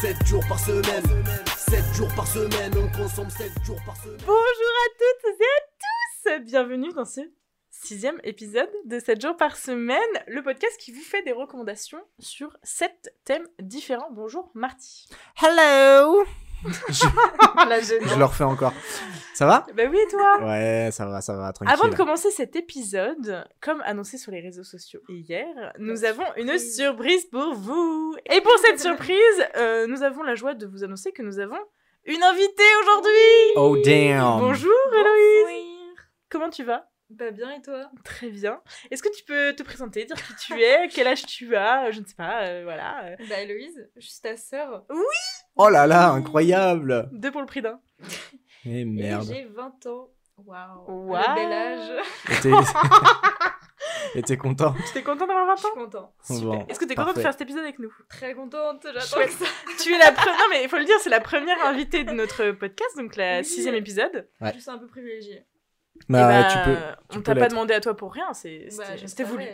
7 jours par semaine. 7 jours par semaine, on consomme 7 jours par semaine. Bonjour à toutes et à tous Bienvenue dans ce sixième épisode de 7 jours par semaine, le podcast qui vous fait des recommandations sur 7 thèmes différents. Bonjour Marty. Hello je... Le refais encore. Ça va? Bah oui, et toi? Ouais, ça va, ça va, tranquille. Avant de commencer cet épisode, comme annoncé sur les réseaux sociaux hier, nous avons une surprise pour vous. Et pour cette surprise, euh, nous avons la joie de vous annoncer que nous avons une invitée aujourd'hui. Oh damn Bonjour Héloïse. Comment tu vas? Bah bien et toi? Très bien. Est-ce que tu peux te présenter, dire qui tu es, quel âge tu as, je ne sais pas, euh, voilà. euh, Bah Héloïse, je suis ta sœur. Oh là là, incroyable deux pour le prix d'un. Eh Et merde. j'ai 20 ans. Waouh. Le bel âge. Et t'es- Et t'es content Tu es content d'avoir 20 Je suis ans? content. Super. Bon, Est-ce que tu es content de faire cet épisode avec nous? Très contente. J'attends que ça. Tu es la première, non mais il faut le dire, c'est la première invitée de notre podcast, donc la Oui. sixième épisode. Ouais. Je suis un peu privilégiée. Bah, Et bah, tu peux. tu on t'a pas demandé à toi pour rien, Bah, c'était voulu.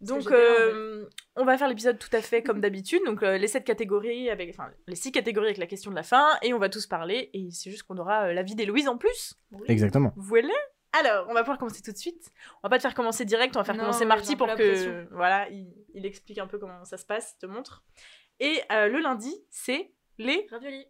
Donc, euh, on va faire l'épisode tout à fait comme d'habitude. Donc, euh, les sept catégories, avec, enfin, les six catégories avec la question de la fin, et on va tous parler. Et c'est juste qu'on aura euh, l'avis d'Héloïse en plus. Oui. Exactement. Voilà. Alors, on va pouvoir commencer tout de suite. On va pas te faire commencer direct, on va faire Non, commencer Marty pour que voilà, il, il explique un peu comment ça se passe, il te montre. Et euh, le lundi, c'est les Ravioli.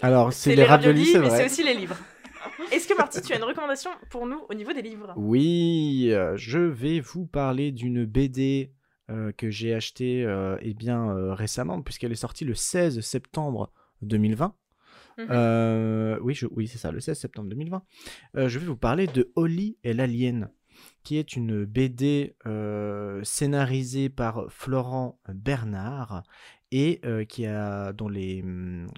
Alors, c'est les raviolis, c'est mais c'est vrai. aussi les livres. Est-ce que Marty, tu as une recommandation pour nous au niveau des livres? Oui, euh, je vais vous parler d'une BD euh, que j'ai achetée euh, eh bien, euh, récemment, puisqu'elle est sortie le 16 septembre 2020. Mhm. Oui, je- oui c'est ça, le 16 septembre 2020. Euh, je vais vous parler de Holly et l'Alien, qui est une BD scénarisée par Florent Bernard et euh, qui a, dont, les,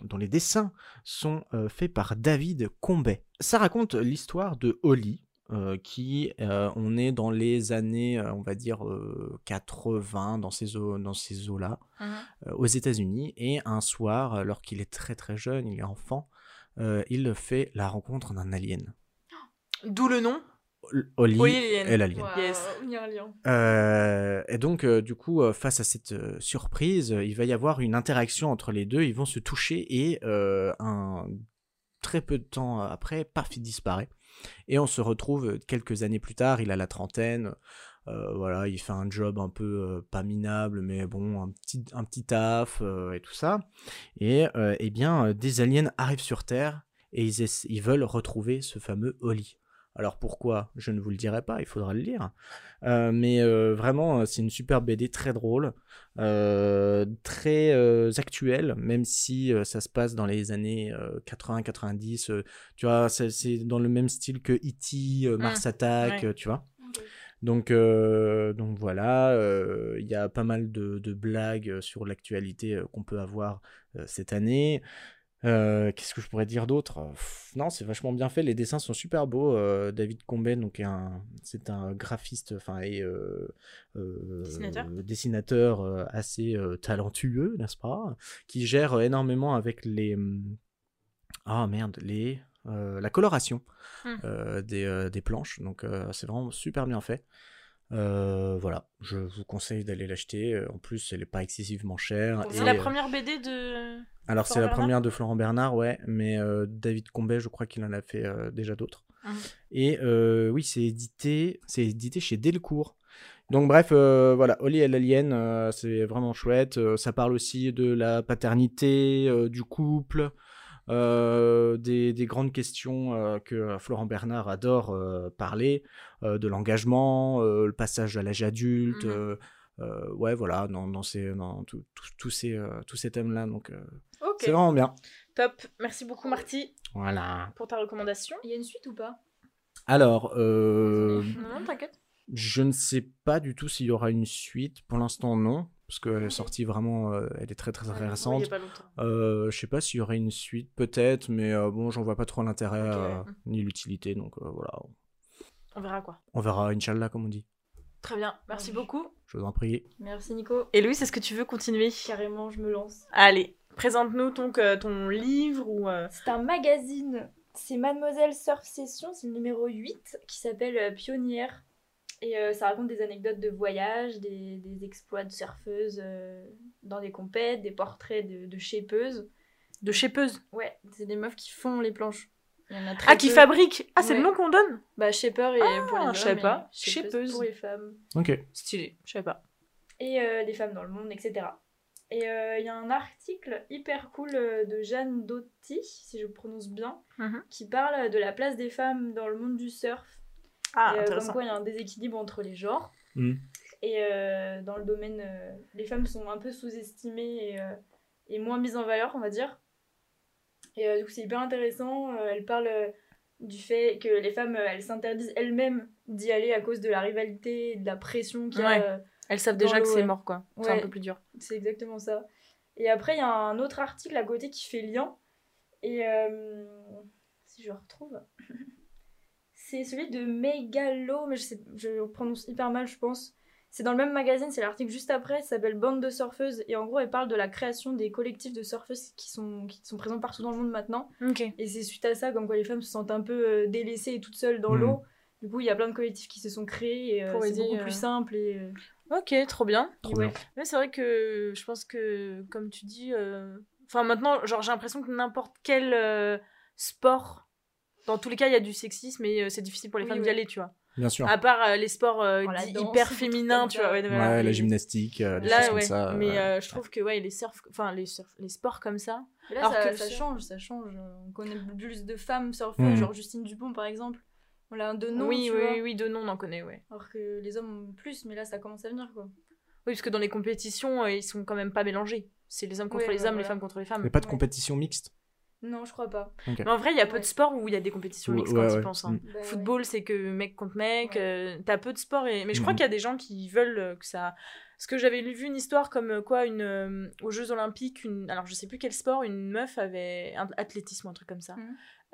dont les dessins sont euh, faits par David Combet. Ça raconte l'histoire de Holly, euh, qui, on est dans les années, on va dire, euh, 80, dans ces eaux- dans ces eaux-là euh, aux États-Unis et un soir, alors qu'il est très très jeune, il est enfant, il fait la rencontre d'un alien. D'où le nom? Holly Holly et l'alien. Yes. Euh, et donc, euh, du coup, euh, face à cette euh, surprise, euh, il va y avoir une interaction entre les deux. Ils vont se toucher et euh, un très peu de temps après, paf, il disparaît. Et on se retrouve quelques années plus tard. Il a la trentaine. euh, voilà, il fait un job un peu euh, pas minable, mais bon, un petit, un petit taf euh, et tout ça. Et euh, eh bien, euh, des aliens arrivent sur Terre et ils, ils veulent retrouver ce fameux Holly. Alors pourquoi Je ne vous le dirai pas, il faudra le lire. Euh, mais euh, vraiment, euh, c'est une super BD très drôle, euh, très actuelle, même si ça se passe dans les années 80-90. euh, tu vois, c'est dans le même style que E.T., euh, Mars Attack, ouais. tu vois. Donc, donc voilà, il y a pas mal de, de blagues sur l'actualité qu'on peut avoir cette année. Euh, Qu'est-ce que je pourrais dire d'autre? Non, c'est vachement bien fait. Les dessins sont super beaux. Euh, David Combet, donc c'est un graphiste, enfin et euh, Dessinateur. dessinateur, assez talentueux, n'est-ce pas? Qui gère énormément avec les hum, ah merde les la coloration euh, des, des planches. Donc c'est vraiment super bien fait. Euh, voilà, je vous conseille d'aller l'acheter. En plus, elle est pas excessivement chère. C'est la première BD de. Alors c'est la première de Florent Bernard, ouais, mais euh, David Combet, je crois qu'il en a fait euh, déjà d'autres. Mhm. Et euh, oui, c'est édité, c'est édité chez Delcourt. Donc bref, voilà, Holly et l'alien, c'est vraiment chouette. Ça parle aussi de la paternité, du couple, des, des grandes questions que Florent Bernard adore parler, de l'engagement, le passage à l'âge adulte. Mhm. Euh, ouais, voilà, dans, dans, ces, dans tout- tout- tous ces, euh, tous ces thèmes-là. Donc, euh, Ok. c'est vraiment bien. Top. Merci beaucoup Marty Voilà. pour ta recommandation. Il y a une suite ou pas? Alors, euh, Non, t'inquiète. je ne sais pas du tout s'il y aura une suite. Pour l'instant, non. Parce qu'elle est sortie vraiment, euh, elle est très très il y récente. a pas longtemps. Euh, je sais pas s'il y aurait une suite, peut-être, mais euh, bon, j'en vois pas trop l'intérêt euh, ouais. ni l'utilité, donc euh, voilà. On verra quoi. On verra, Inch'Allah, comme on dit. Très bien. Merci Oui. beaucoup. Je vous en prie. Merci Nico. Et Louis, est-ce que tu veux continuer? Carrément, je me lance. Allez, présente-nous ton, euh, ton livre ou. euh, C'est un magazine. C'est Mademoiselle Surf Session, c'est le numéro 8, qui s'appelle euh, Pionnière. Et euh, ça raconte des anecdotes de voyage, des, des exploits de surfeuses euh, dans des compètes, des portraits de, de shapeuses. De shapeuse. Ouais, c'est des meufs qui font les planches. Il y en a très Ah, qui peu. fabrique Ah, c'est le nom qu'on donne Bah, shaper et Ah, pour les hommes. je savais et pas. shapeuse pour les femmes. Ok. Stylé, je savais pas. et euh, les femmes dans le monde, etc. Et euh, il y a un article hyper cool euh, de Jeanne Doty, si je prononce bien, Mhm. qui parle de la place des femmes dans le monde du surf. Ah, et, euh, comme quoi il y a un déséquilibre entre les genres. Mhm. Et euh, dans le domaine, euh, les femmes sont un peu sous-estimées et, euh, et moins mises en valeur, on va dire. Et euh, coup, c'est hyper intéressant. Euh, elle parle euh, du fait que les femmes, euh, elles s'interdisent elles-mêmes d'y aller à cause de la rivalité, de la pression qu'il y a. Ouais. Elles savent déjà que c'est mort, quoi. C'est un peu plus dur. C'est exactement ça. Et après, il y a un autre article à côté qui fait lien. Et si je retrouve, c'est celui de Megalo, mais je, sais, je le prononce hyper mal, je pense. C'est dans le même magazine, c'est l'article juste après, ça s'appelle Bande de surfeuses. Et en gros, elle parle de la création des collectifs de surfeuses qui sont, qui sont présents partout dans le monde maintenant. Et c'est suite à ça, comme quoi les femmes se sentent un peu euh, délaissées et toutes seules dans Mhm. l'eau. Du coup, il y a plein de collectifs qui se sont créés et euh, Pour c'est beaucoup euh, plus simple. Et, euh, Ok, trop bien. Trop ouais. bien. Mais c'est vrai que je pense que, comme tu dis, euh, enfin maintenant, genre j'ai l'impression que n'importe quel euh, sport, dans tous les cas, il y a du sexisme et euh, c'est difficile pour les Oui, femmes d'y aller, tu vois. Bien sûr. À part euh, les sports euh, Oh, la dits danse, hyper féminins, tu vois. ouais, la gymnastique, euh, des Là, choses comme ça. Mais euh, euh, je trouve que ouais, les surf, enfin les surf, les sports comme ça. Mais là, Alors ça, que ça change, ça change. On connaît plus de femmes surfeuses, Mhm. genre Justine Dupont par exemple. On l'a un de nom, oui, tu oui, vois. oui, de nom, on en connaît, ouais. Alors que les hommes plus, mais là, ça commence à venir, quoi. Oui, parce que dans les compétitions, ils sont quand même pas mélangés. C'est les hommes contre Ouais, les ouais, hommes, les femmes contre les femmes. Mais pas de Ouais. compétition mixte. Non, je crois pas. Mais en vrai, il y a peu Ouais. de sports où il y a des compétitions mixtes Ouais, quand tu penses. hein. Mm. Bah, ouais. Football, c'est que mec contre mec. Ouais. euh, T'as peu de sports. Et... Mais je crois Mhm. qu'il y a des gens qui veulent euh, que ça. Parce que j'avais lu vu une histoire comme euh, quoi, une, euh, aux Jeux Olympiques, une... alors je sais plus quel sport, une meuf avait. Un athlétisme, un truc comme ça.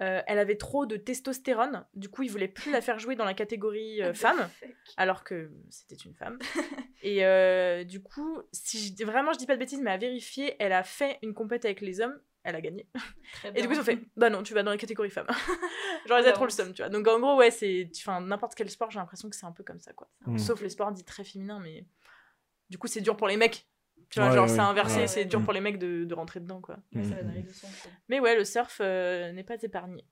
Euh, elle avait trop de testostérone. Du coup, ils voulaient plus la faire jouer dans la catégorie euh, femme, alors que c'était une femme. et euh, du coup, si je... vraiment je dis pas de bêtises, mais à vérifier, elle a fait une compète avec les hommes. Elle a gagné. Très Et bien. du coup, ils ont fait Bah non, tu vas dans la catégorie femme. Genre, ils ont trop le seum, tu vois. Donc, en gros, ouais, c'est. Enfin, n'importe quel sport, j'ai l'impression que c'est un peu comme ça, quoi. Mm. Sauf les sports dits très féminins, mais. Du coup, c'est dur pour les mecs. Tu vois, Ouais, genre, ouais, c'est inversé, ouais. c'est dur Mm. pour les mecs de, de rentrer dedans, quoi. Ouais, ça va dans les deux sens, quoi. Mais ouais, le surf euh, n'est pas épargné.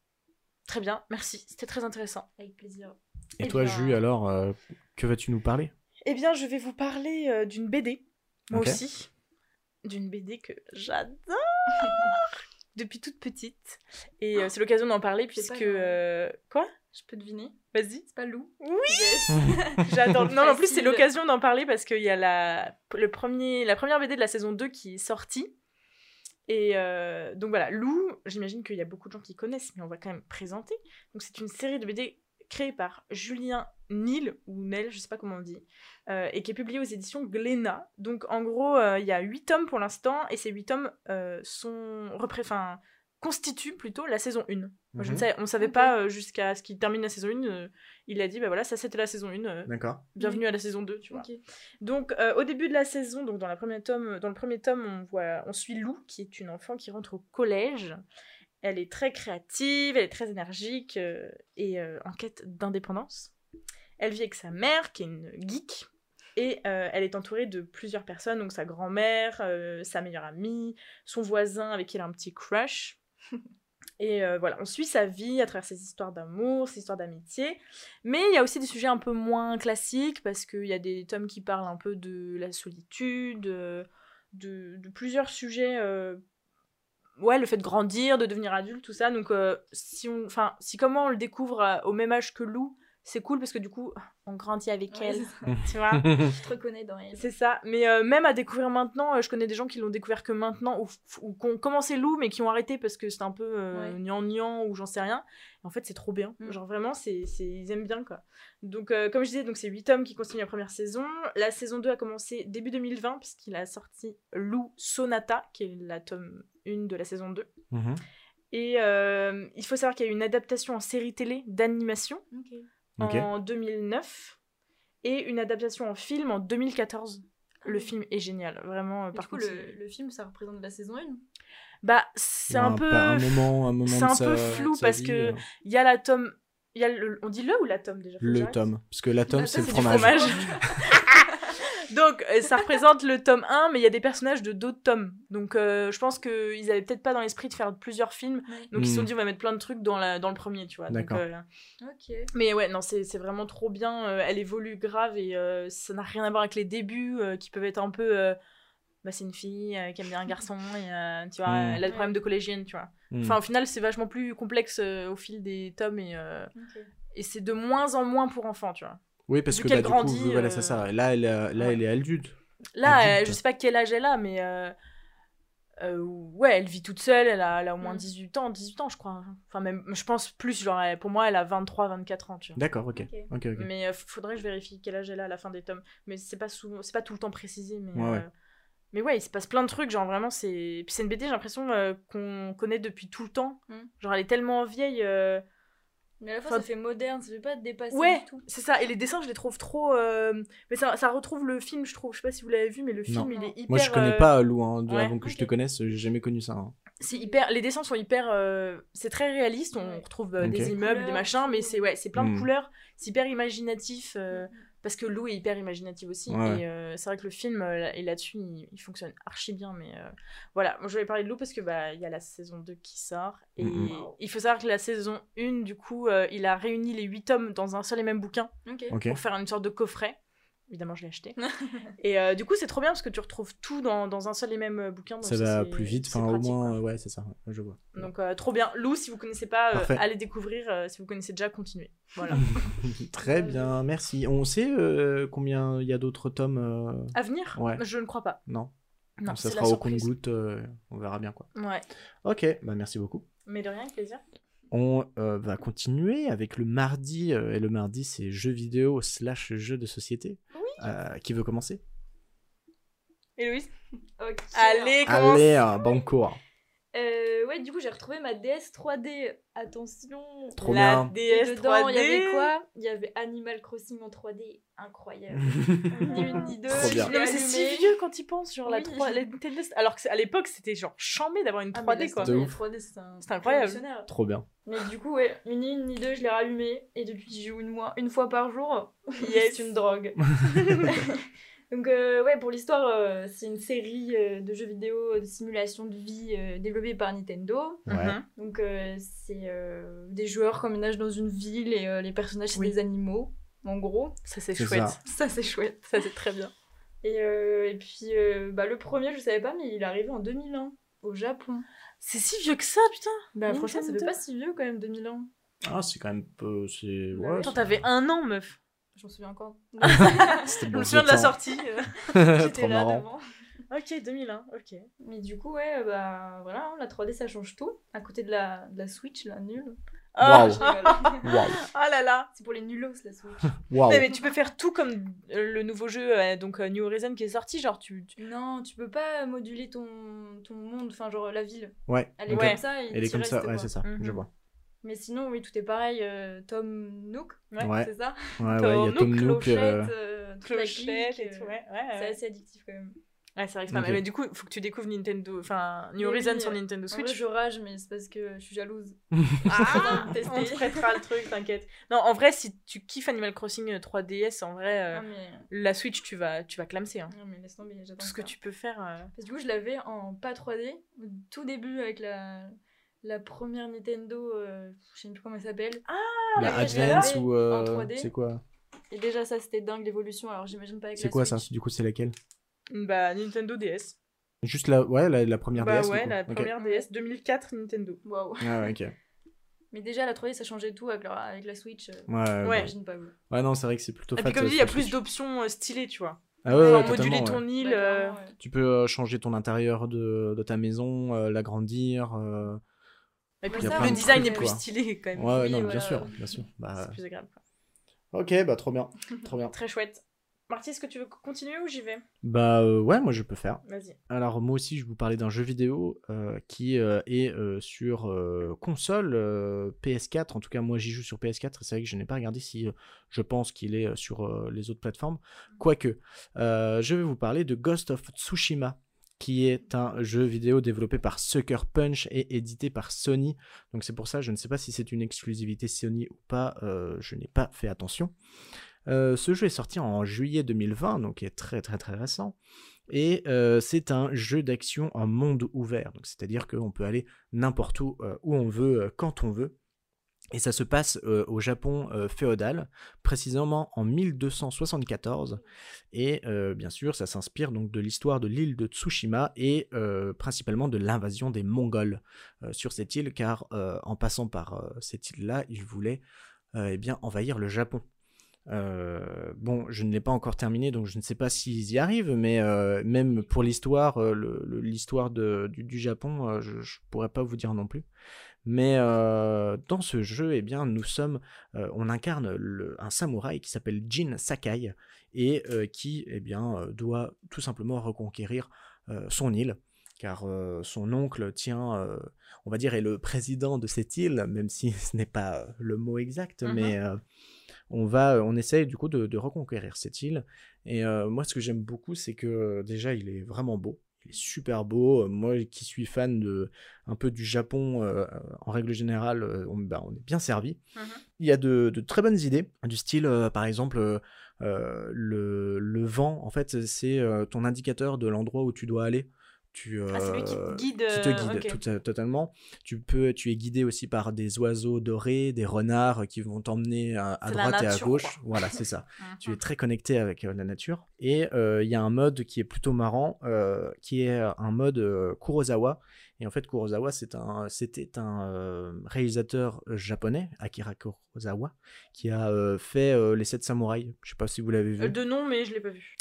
Très bien, merci. C'était très intéressant. Avec plaisir. Et Eh toi, bien- Jus, alors, euh, que vas-tu nous parler? Eh bien, je vais vous parler euh, d'une BD, moi aussi. D'une BD que j'adore depuis toute petite. Et euh, c'est l'occasion d'en parler puisque. euh, Quoi? Je peux deviner Vas-y. C'est pas loup Oui Yes. J'adore. Non, en plus, c'est l'occasion d'en parler parce qu'il y a la, le premier, la première BD de la saison 2 qui est sortie. Et euh, donc voilà, Lou, j'imagine qu'il y a beaucoup de gens qui connaissent, mais on va quand même présenter. Donc c'est une série de BD créée par Julien Nil, ou Nel, je sais pas comment on dit, euh, et qui est publiée aux éditions Glénat. Donc en gros, euh, il y a 8 tomes pour l'instant, et ces 8 tomes euh, sont enfin, constituent plutôt la saison 1. Moi, je ne Mhm. on savait Ok. pas euh, jusqu'à ce qu'il termine la saison 1. euh, il a dit, bah voilà, ça c'était la saison 1. euh, D'accord. bienvenue à la saison 2, tu vois. Ok. Donc, euh, au début de la saison, donc dans, la première tome, dans le premier tome, on, voit, on suit Lou, qui est une enfant qui rentre au collège. Elle est très créative, elle est très énergique euh, et euh, en quête d'indépendance. Elle vit avec sa mère, qui est une geek, et euh, elle est entourée de plusieurs personnes, donc sa grand-mère, euh, sa meilleure amie, son voisin avec qui elle a un petit crush. Et euh, voilà, on suit sa vie à travers ses histoires d'amour, ses histoires d'amitié. Mais il y a aussi des sujets un peu moins classiques parce qu'il y a des tomes qui parlent un peu de la solitude, de, de plusieurs sujets. ouais, le fait de grandir, de devenir adulte, tout ça. Donc, si, on, enfin, si comment on le découvre au même âge que Lou, c'est cool parce que du coup, on grandit avec Ouais, elle. c'est ça. Tu vois Je te reconnais dans elle. c'est ça. Mais euh, même à découvrir maintenant, euh, je connais des gens qui l'ont découvert que maintenant, ou, ou qui ont commencé Lou, mais qui ont arrêté parce que c'était un peu euh, Ouais. gnangnan ou j'en sais rien. Et en fait, c'est trop bien. Mm. Genre vraiment, c'est, c'est, ils aiment bien quoi. Donc, euh, comme je disais, donc c'est 8 tomes qui continuent la première saison. La saison 2 a commencé début 2020, puisqu'il a sorti Lou Sonata, qui est la tome 1 de la saison 2. Mhm. Et euh, il faut savoir qu'il y a eu une adaptation en série télé d'animation Ok. En 2009 et une adaptation en film en 2014. Le film est génial, vraiment. euh, Mais Par du coup, contre, le, film, ça représente la saison 1. bah c'est un peu, un moment, un moment c'est un sa- peu flou parce vie, que euh. il y a la tome Il y a le- on dit le ou l'atome déjà Faut que Le tome. Parce que l'atome, L'atome, c'est le fromage. fromage. Donc, euh, ça représente le tome 1, mais il y a des personnages de d'autres tomes. Donc, euh, je pense qu'ils avaient peut-être pas dans l'esprit de faire plusieurs films. Donc, ils se sont Hmm. dit, on va mettre plein de trucs dans, la, dans le premier, tu vois. Donc, D'accord. euh, Ok. mais ouais, non, c'est c'est vraiment trop bien. euh, elle évolue grave et euh, ça n'a rien à voir avec les débuts euh, qui peuvent être un peu. euh, bah, c'est une fille euh, qui aime bien un garçon et euh, tu vois, Mm. elle a des problèmes de collégienne, tu vois. Hmm. Enfin, au final, c'est vachement plus complexe euh, au fil des tomes et, euh, et c'est de moins en moins pour enfants, tu vois. Oui, parce que qu'elle bah, du grandit, coup, voilà, euh, c'est ça. Là, elle, est- là, ouais. elle est adulte. Là, Adulte. euh, je sais pas quel âge elle a, mais euh, euh, ouais, elle vit toute seule, elle a, elle a au moins Mm. 18 ans, 18 ans, je crois. Enfin, même, je pense plus, genre, elle- pour moi, elle a 23, 24 ans, tu vois. D'accord, ok. Ok. Ok, ok. Mais euh, faudrait que je vérifie quel âge elle a à la fin des tomes. Mais c'est pas, souvent- c'est pas tout le temps précisé, mais. Ouais, ouais. euh, Mais ouais, il se passe plein de trucs, genre vraiment, c'est. Puis c'est une BD, j'ai l'impression euh, qu'on connaît depuis tout le temps. Mm. Genre, elle est tellement vieille. Mais à la fois, Enfin, ça fait moderne, ça fait pas dépasser Ouais, du tout. c'est ça. Et les dessins, je les trouve trop. euh, Mais ça, ça retrouve le film, je trouve. Je sais pas si vous l'avez vu, mais le film, Non. il est hyper. Moi, je connais euh, pas Lou, hein, de- ouais, avant que je te connaisse, j'ai jamais connu ça. hein. C'est hyper. Les dessins sont hyper. euh, C'est très réaliste. On retrouve euh, des immeubles, des machins, mais c'est ouais, c'est plein de Hmm. couleurs. C'est hyper imaginatif. Parce que Lou est hyper imaginative aussi. Ouais. Et euh, c'est vrai que le film, euh, et là-dessus, il, il fonctionne archi bien. Mais euh, voilà, moi je vais parler de Lou parce que bah il y a la saison 2 qui sort. Et Mhm. il faut savoir que la saison 1, du coup, euh, il a réuni les 8 tomes dans un seul et même bouquin pour faire une sorte de coffret. Évidemment, je l'ai acheté. et euh, du coup, c'est trop bien parce que tu retrouves tout dans, dans un seul et même euh, bouquin. donc Ça va plus vite, enfin, au moins, quoi. ouais, c'est ça, je vois. Donc euh, trop bien. Lou, si vous connaissez pas, euh, allez découvrir. euh, si vous connaissez déjà, continuez. Voilà. Très bien, merci. On sait euh, combien il y a d'autres tomes euh, à venir? Ouais. Je ne crois pas. Non. Non, ça c'est sera au compte-goutte, euh, on verra bien quoi. Ouais. Ok, bah merci beaucoup. Mais de rien, avec plaisir. On euh, va continuer avec le mardi, euh, et le mardi c'est jeux vidéo slash jeux de société. Euh, qui veut commencer? Héloïse? Allez, commence Allez, euh, banco. Euh, ouais, du coup, j'ai retrouvé ma DS 3D. Attention. Trop La bien. DS Et dedans, 3D. il y avait quoi? Il y avait Animal Crossing en 3D. Incroyable. ni une ni deux. Trop bien. je Non, l'ai mais c'est si vieux quand il pense sur la Oui. 3 la Nintendo. Alors qu'à l'époque, c'était genre chambé d'avoir une Ah, 3D mais quoi. De la ouf. 3D, c'est un- C'est incroyable. révolutionnaire. Trop bien. Mais du coup, ouais, une ni une ni deux, je l'ai rallumé. Et depuis, j'y joue une, mois, une fois par jour. Yes. c'est une drogue. Donc, euh, ouais, pour l'histoire, euh, c'est une série euh, de jeux vidéo de simulation de vie euh, développée par Nintendo. Ouais. Mhm. Donc, euh, c'est euh, des joueurs qui emménagent dans une ville et euh, les personnages, c'est Oui. des animaux, en gros. Ça, c'est chouette. ça. Ça, c'est chouette. Ça, c'est très bien. Et, euh, et puis, euh, bah, le premier, je savais pas, mais il est arrivé en 2001, au Japon. C'est si vieux que ça, putain. Bah, Nintendo. franchement, ça fait pas si vieux quand même, 2001. Ah, c'est quand même peu. C'est. Ouais. Attends, t'avais un an, meuf. J'en souviens encore. C'était Je me souviens de la sortie. J'étais Trop là marrant. devant. ok, 2001, ok. Mais du coup, ouais, bah voilà, hein, la 3D ça change tout. À côté de la, de la Switch, la nulle. Ah, Waouh. Je rigole. Waouh. Ah là là. C'est pour les nullos la Switch. Waouh. Mais, mais tu peux faire tout comme euh, le nouveau jeu, euh, donc euh, New Horizon qui est sorti, genre tu. tu- non, tu peux pas moduler ton, ton monde, enfin genre la ville. Ouais. Elle est comme ça et Elle est comme ça, ouais, c'est ça. Mhm. Je vois. Mais sinon, oui, tout est pareil. euh, Tom Nook, Ouais. Ouais. c'est ça Ouais, ouais, il y a Tom Tom Nook, Nook. Clochette, euh, euh, Clochette et tout, euh, ouais. ouais, C'est ouais. assez addictif quand même. Ouais, c'est vrai que c'est pas Ok. mal. Mais du coup, il faut que tu découvres Nintendo, enfin New Mais Horizon oui, sur euh, Nintendo En vrai, Switch. je rage, mais c'est parce que je suis jalouse. Ah, on te prêtera le truc, t'inquiète. Non, en vrai, si tu kiffes Animal Crossing euh, 3DS, en vrai, euh, Non, mais, la Switch, tu vas, tu vas clamser. Hein. non, mais laisse tomber, j'attends Tout ce que ça. tu peux faire. euh, Parce que du coup, je l'avais en pas 3D, au tout début avec la, la première Nintendo, euh, je sais plus comment elle s'appelle. La après, je Advance ou. en euh, 3D. C'est quoi Et déjà, ça c'était dingue l'évolution, alors j'imagine pas avec C'est la quoi ça Switch. Du coup, c'est laquelle Bah, Nintendo DS. Juste la, ouais, la, la première bah DS. ouais, la Ok. première DS 2004 Nintendo. Waouh. Ah ouais, ok. Mais déjà, la 3D ça changeait tout avec la, avec la Switch. euh, Ouais, ouais. Ouais. J'imagine pas vous. Ouais, non, c'est vrai que c'est plutôt Et fat. puis comme euh, dit, il y a plus d'options euh, stylées, tu vois. Ah ouais, ouais, totalement, moduler ouais. ton île. Bah, euh, ouais. Tu peux euh, changer ton intérieur de, de ta maison, euh, l'agrandir. Puis le design trucs, est plus quoi. stylé quand même. Ouais, Oui, non, voilà. bien sûr, bien sûr. Bah, C'est plus agréable. quoi. ok, bah trop bien, trop bien. Très chouette. Marty, est-ce que tu veux continuer ou j'y vais? Bah euh, ouais, moi je peux faire. Vas-y. Alors moi aussi, je vais vous parlais d'un jeu vidéo euh, qui euh, est sur console euh, PS4. En tout cas, moi j'y joue sur PS4. et C'est vrai que je n'ai pas regardé si je pense qu'il est sur les autres plateformes. Quoique, euh, je vais vous parler de Ghost of Tsushima, qui est un jeu vidéo développé par Sucker Punch et édité par Sony. Donc c'est pour ça, je ne sais pas si c'est une exclusivité Sony ou pas, euh, je n'ai pas fait attention. Euh, ce jeu est sorti en juillet 2020, donc il est très très très récent. Et euh, c'est un jeu d'action en monde ouvert, c'est-à-dire qu'on peut aller n'importe où, où on veut, quand on veut. Et ça se passe euh, au Japon euh, féodal, précisément en 1274. Et euh, bien sûr, ça s'inspire donc de l'histoire de l'île de Tsushima et principalement de l'invasion des Mongols sur cette île, car en passant par cette île-là, ils voulaient eh bien envahir le Japon. Bon, je ne l'ai pas encore terminé, donc je ne sais pas s'ils y arrivent, mais même pour l'histoire, l'histoire du, du Japon, je, je pourrais pas vous dire non plus. Mais euh, dans ce jeu, eh bien, nous sommes, euh, on incarne le- un samouraï qui s'appelle Jin Sakai et euh, qui, eh bien, doit tout simplement reconquérir son île, car son oncle tient, on va dire, est le président de cette île, même si ce n'est pas le mot exact, Mhm. mais on va, on essaye du coup de, de reconquérir cette île. Et moi, ce que j'aime beaucoup, c'est que déjà, il est vraiment beau. Il est super beau. Moi, qui suis fan de un peu du Japon, euh, en règle générale, euh, on, bah, on est bien servi. Mhm. Il y a de, de très bonnes idées, du style, euh, par exemple, euh, le, le vent. En fait, c'est ton indicateur de l'endroit où tu dois aller. Tu, Ah, c'est lui qui te guide, Qui te guide ok. tout- totalement. Tu peux, tu es guidé aussi par des oiseaux dorés, des renards qui vont t'emmener à, droite et à gauche. quoi. Voilà, c'est ça. tu es Mhm. très connecté avec euh, la nature. Et euh, il y a un mode qui est plutôt marrant, euh, qui est un mode Kurosawa. Et en fait, Kurosawa, c'est un, c'était un euh, réalisateur japonais, Akira Kurosawa, qui a euh, fait euh, Les Sept Samouraïs. Je sais pas si vous l'avez vu. De nom, mais je l'ai pas vu.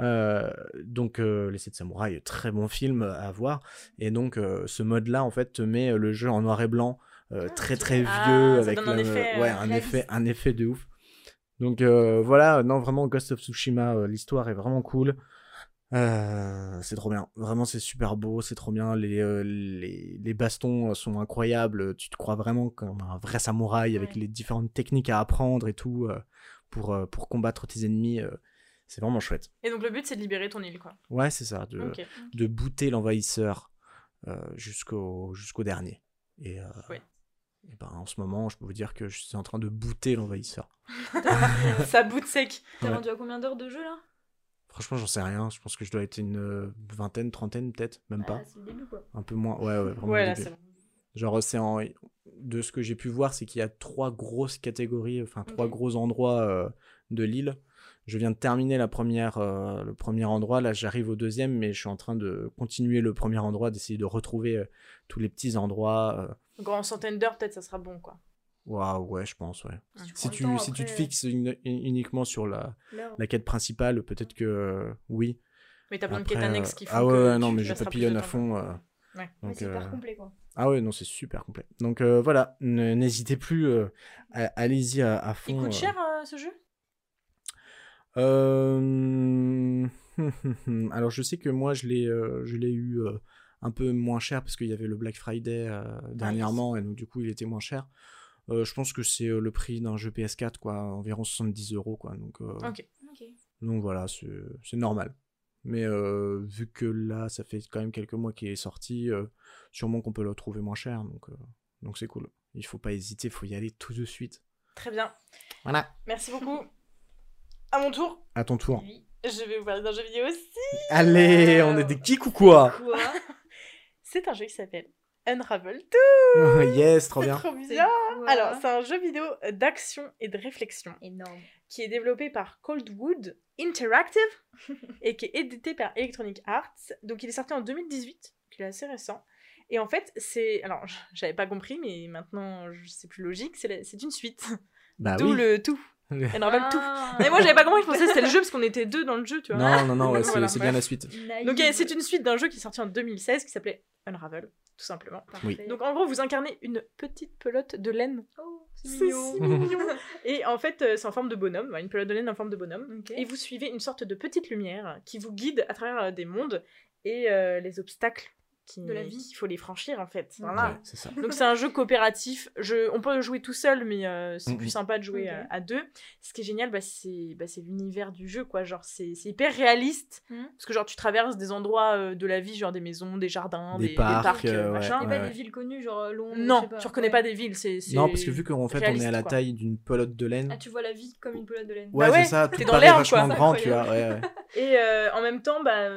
Euh, donc euh, Les Sept Samouraïs, très bon film à voir. Et donc euh, ce mode-là, en fait, te met le jeu en noir et blanc, euh, très très vieux, Ah, ça avec un effet, ouais, un effet, un effet de ouf. Donc euh, voilà, non vraiment Ghost of Tsushima, euh, l'histoire est vraiment cool. Euh, c'est trop bien, vraiment c'est super beau, c'est trop bien. Les, les, les bastons sont incroyables, tu te crois vraiment comme un vrai samouraï avec Ouais. les différentes techniques à apprendre et tout pour, pour combattre tes ennemis. C'est vraiment chouette. Et donc le but, c'est de libérer ton île, quoi. Ouais, c'est ça, de, Ok. de booter l'envahisseur euh, jusqu'au jusqu'au dernier. Et, euh, Ouais. et ben, en ce moment, je peux vous dire que je suis en train de booter l'envahisseur. Ça bout sec. T'es Ouais. rendu à combien d'heures de jeu là? Franchement, j'en sais rien. Je pense que je dois être une euh, vingtaine, trentaine, peut-être, même pas. Ah, C'est le début quoi. Un peu moins. Ouais, ouais, vraiment. Ouais, au là, début. c'est bon. Genre, c'est en... de ce que j'ai pu voir, c'est qu'il y a trois grosses catégories, enfin trois gros endroits euh, de l'île. Je viens de terminer la première, euh, le premier endroit. Là, j'arrive au deuxième, mais je suis en train de continuer le premier endroit, d'essayer de retrouver euh, tous les petits endroits. euh. Donc en centaine d'heures, peut-être, ça sera bon, quoi. Waouh, ouais, je pense, ouais. Si tu, si tu te fixes une- uniquement sur la, la quête principale, peut-être que euh, oui. Mais t'as plein de quêtes annexes qui font Ah ouais, que non, mais je papillonne à fond. Ouais. Donc, c'est hyper complet quoi. Ah ouais, non, c'est super complet. Donc voilà, n'hésitez plus, allez-y à, à fond. Il coûte cher, ce jeu? Euh, Alors je sais que moi je l'ai euh, je l'ai eu euh, un peu moins cher parce qu'il y avait le Black Friday euh, dernièrement et donc du coup il était moins cher. Euh, je pense que c'est euh, le prix d'un jeu PS4 quoi, environ 70 euros quoi. Donc, euh, voilà, c'est c'est normal. Mais euh, vu que là ça fait quand même quelques mois qu'il est sorti, euh, sûrement qu'on peut le trouver moins cher donc euh, donc c'est cool. Il faut pas hésiter, il faut y aller tout de suite. Très bien. Voilà, Merci beaucoup. À mon tour, à ton tour. Oui. je vais vous parler d'un jeu vidéo aussi. Allez, on est des geeks ou quoi Quoi C'est un jeu qui s'appelle Unravel Yes, trop bien. trop bien. Alors, c'est un jeu vidéo d'action et de réflexion énorme. qui est développé par Coldwood Interactive et qui est édité par Electronic Arts. Donc, il est sorti en 2018, donc il est assez récent. Et en fait, c'est. Alors, j'avais pas compris, mais maintenant, c'est plus logique. C'est la- c'est une suite. Bah D'où oui. le tout. Unravel tout. Ah. Mais moi, j'avais pas compris, je pensais que c'était le jeu parce qu'on était deux dans le jeu, tu vois. Non, non, non, ouais, c'est Voilà, bien la suite. Naïve. Donc, c'est une suite d'un jeu qui est sorti en 2016 qui s'appelait Unravel, tout simplement. Parfait. Donc, en gros, vous incarnez une petite pelote de laine. Oh, c'est mignon. si mignon. Et en fait, euh, c'est en forme de bonhomme, une pelote de laine en forme de bonhomme. Et vous suivez une sorte de petite lumière qui vous guide à travers euh, des mondes et euh, les obstacles qui, De la vie. qu'il faut les franchir en fait. Ouais. Voilà. Ouais, c'est ça. Donc c'est un jeu coopératif. Je, on peut le jouer tout seul, mais euh, c'est Mhm. plus sympa de jouer euh, à deux. Ce qui est génial, bah, c'est bah, c'est l'univers du jeu, quoi. Genre c'est c'est hyper réaliste parce que genre tu traverses des endroits euh, de la vie, genre des maisons, des jardins, Des des, des parcs, parcs, euh, ouais, ouais. pas des villes connues, genre Londres. je Non, sais pas. tu reconnais Ouais. pas des villes. C'est Non, parce que vu qu'en fait on est à la quoi. taille d'une pelote de laine. Ah, tu vois la vie comme une pelote de laine. Ouais, Bah ouais, c'est ça, t'es tout dans vachement quoi. grand, tu vois. Et en même temps, bah,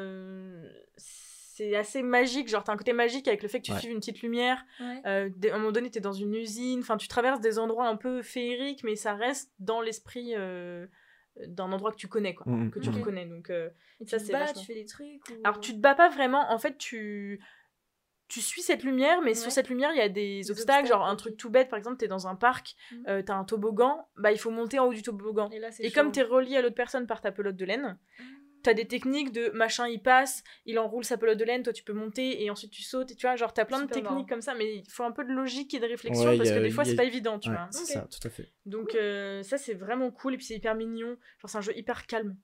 c'est assez magique. Genre, t'as un côté magique avec le fait que tu Ouais. suives une petite lumière. Ouais. Euh, à un moment donné, t'es dans une usine. Enfin, tu traverses des endroits un peu féeriques, mais ça reste dans l'esprit euh, d'un endroit que tu connais, quoi. Mhm. Que tu reconnais. Donc, euh, Et tu Ça, c'est vachement- tu fais des trucs. Ou... alors, tu te bats pas vraiment. En fait, tu. Tu suis cette lumière, mais sur cette lumière, il y a des, Des obstacles, genre un truc tout bête, par exemple, t'es dans un parc, Mhm. euh, t'as un toboggan, bah il faut monter en haut du toboggan. Et là, Et comme t'es relié à l'autre personne par ta pelote de laine, Ah. T'as des techniques de machin il passe, il enroule sa pelote de laine, toi tu peux monter et ensuite tu sautes et tu vois genre t'as plein de techniques marrant. comme ça mais il faut un peu de logique et de réflexion Ouais, parce a- que des fois a- c'est pas évident tu Ouais, vois. c'est ça, tout à fait. Donc euh, ça c'est vraiment cool et puis c'est hyper mignon, genre c'est un jeu hyper calme.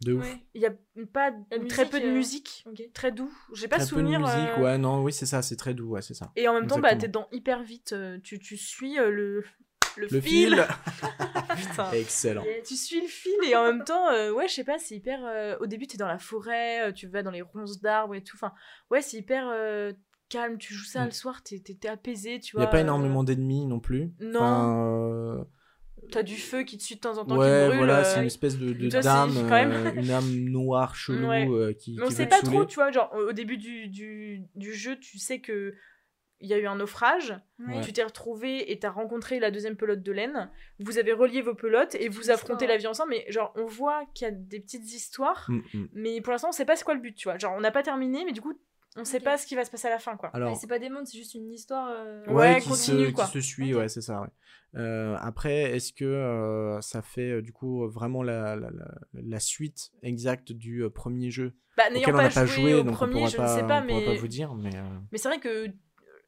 De ouf. Ouais. Il y a pas La très musique, peu de euh, musique, très doux. J'ai pas Très peu de souvenir. musique, euh, ouais, non, oui, c'est ça, c'est très doux, ouais, c'est ça. Et en même temps bah t'es dedans hyper vite, tu, tu suis euh, le le, Le fil. excellent. Tu suis le fil et en même temps, euh, ouais, je sais pas, c'est hyper. euh, au début, t'es dans la forêt, euh, tu vas dans les ronces d'arbres et tout. Enfin, ouais, c'est hyper euh, calme. Tu joues ça Mm. le soir, t'es apaisé, tu Il vois. n'y a pas énormément d'ennemis non plus. Non. Enfin, T'as du feu qui te suit de temps en temps ouais, qui brûle. voilà, c'est une espèce de, de Toi, c'est dame, euh, une âme noire chelou Ouais. euh, qui, Mais on qui sait veut pas trop, tu vois. Genre, au au début du, du, du jeu, tu sais que. Il y a eu un naufrage, Ouais. tu t'es retrouvé et t'as rencontré la deuxième pelote de laine. Vous avez relié vos pelotes et vous affrontez la vie ensemble. Mais genre, on voit qu'il y a des petites histoires Mm, mm. Mais pour l'instant, on sait pas c'est quoi le but, tu vois. Genre, on n'a pas terminé, mais du coup, on sait pas ce qui va se passer à la fin, quoi. Mais Alors, c'est pas des mondes, c'est juste une histoire. euh, Ouais, ouais, qui, continue, se, quoi. qui se suit, ouais, c'est ça. Ouais. Euh, après, est-ce que euh, ça fait euh, du coup vraiment la, la, la, la suite exacte du euh, premier jeu Bah, n'ayant auquel on pas, n'a pas joué, joué, au donc premier, on je pas, ne sais pas, mais, pas vous dire, mais mais c'est vrai que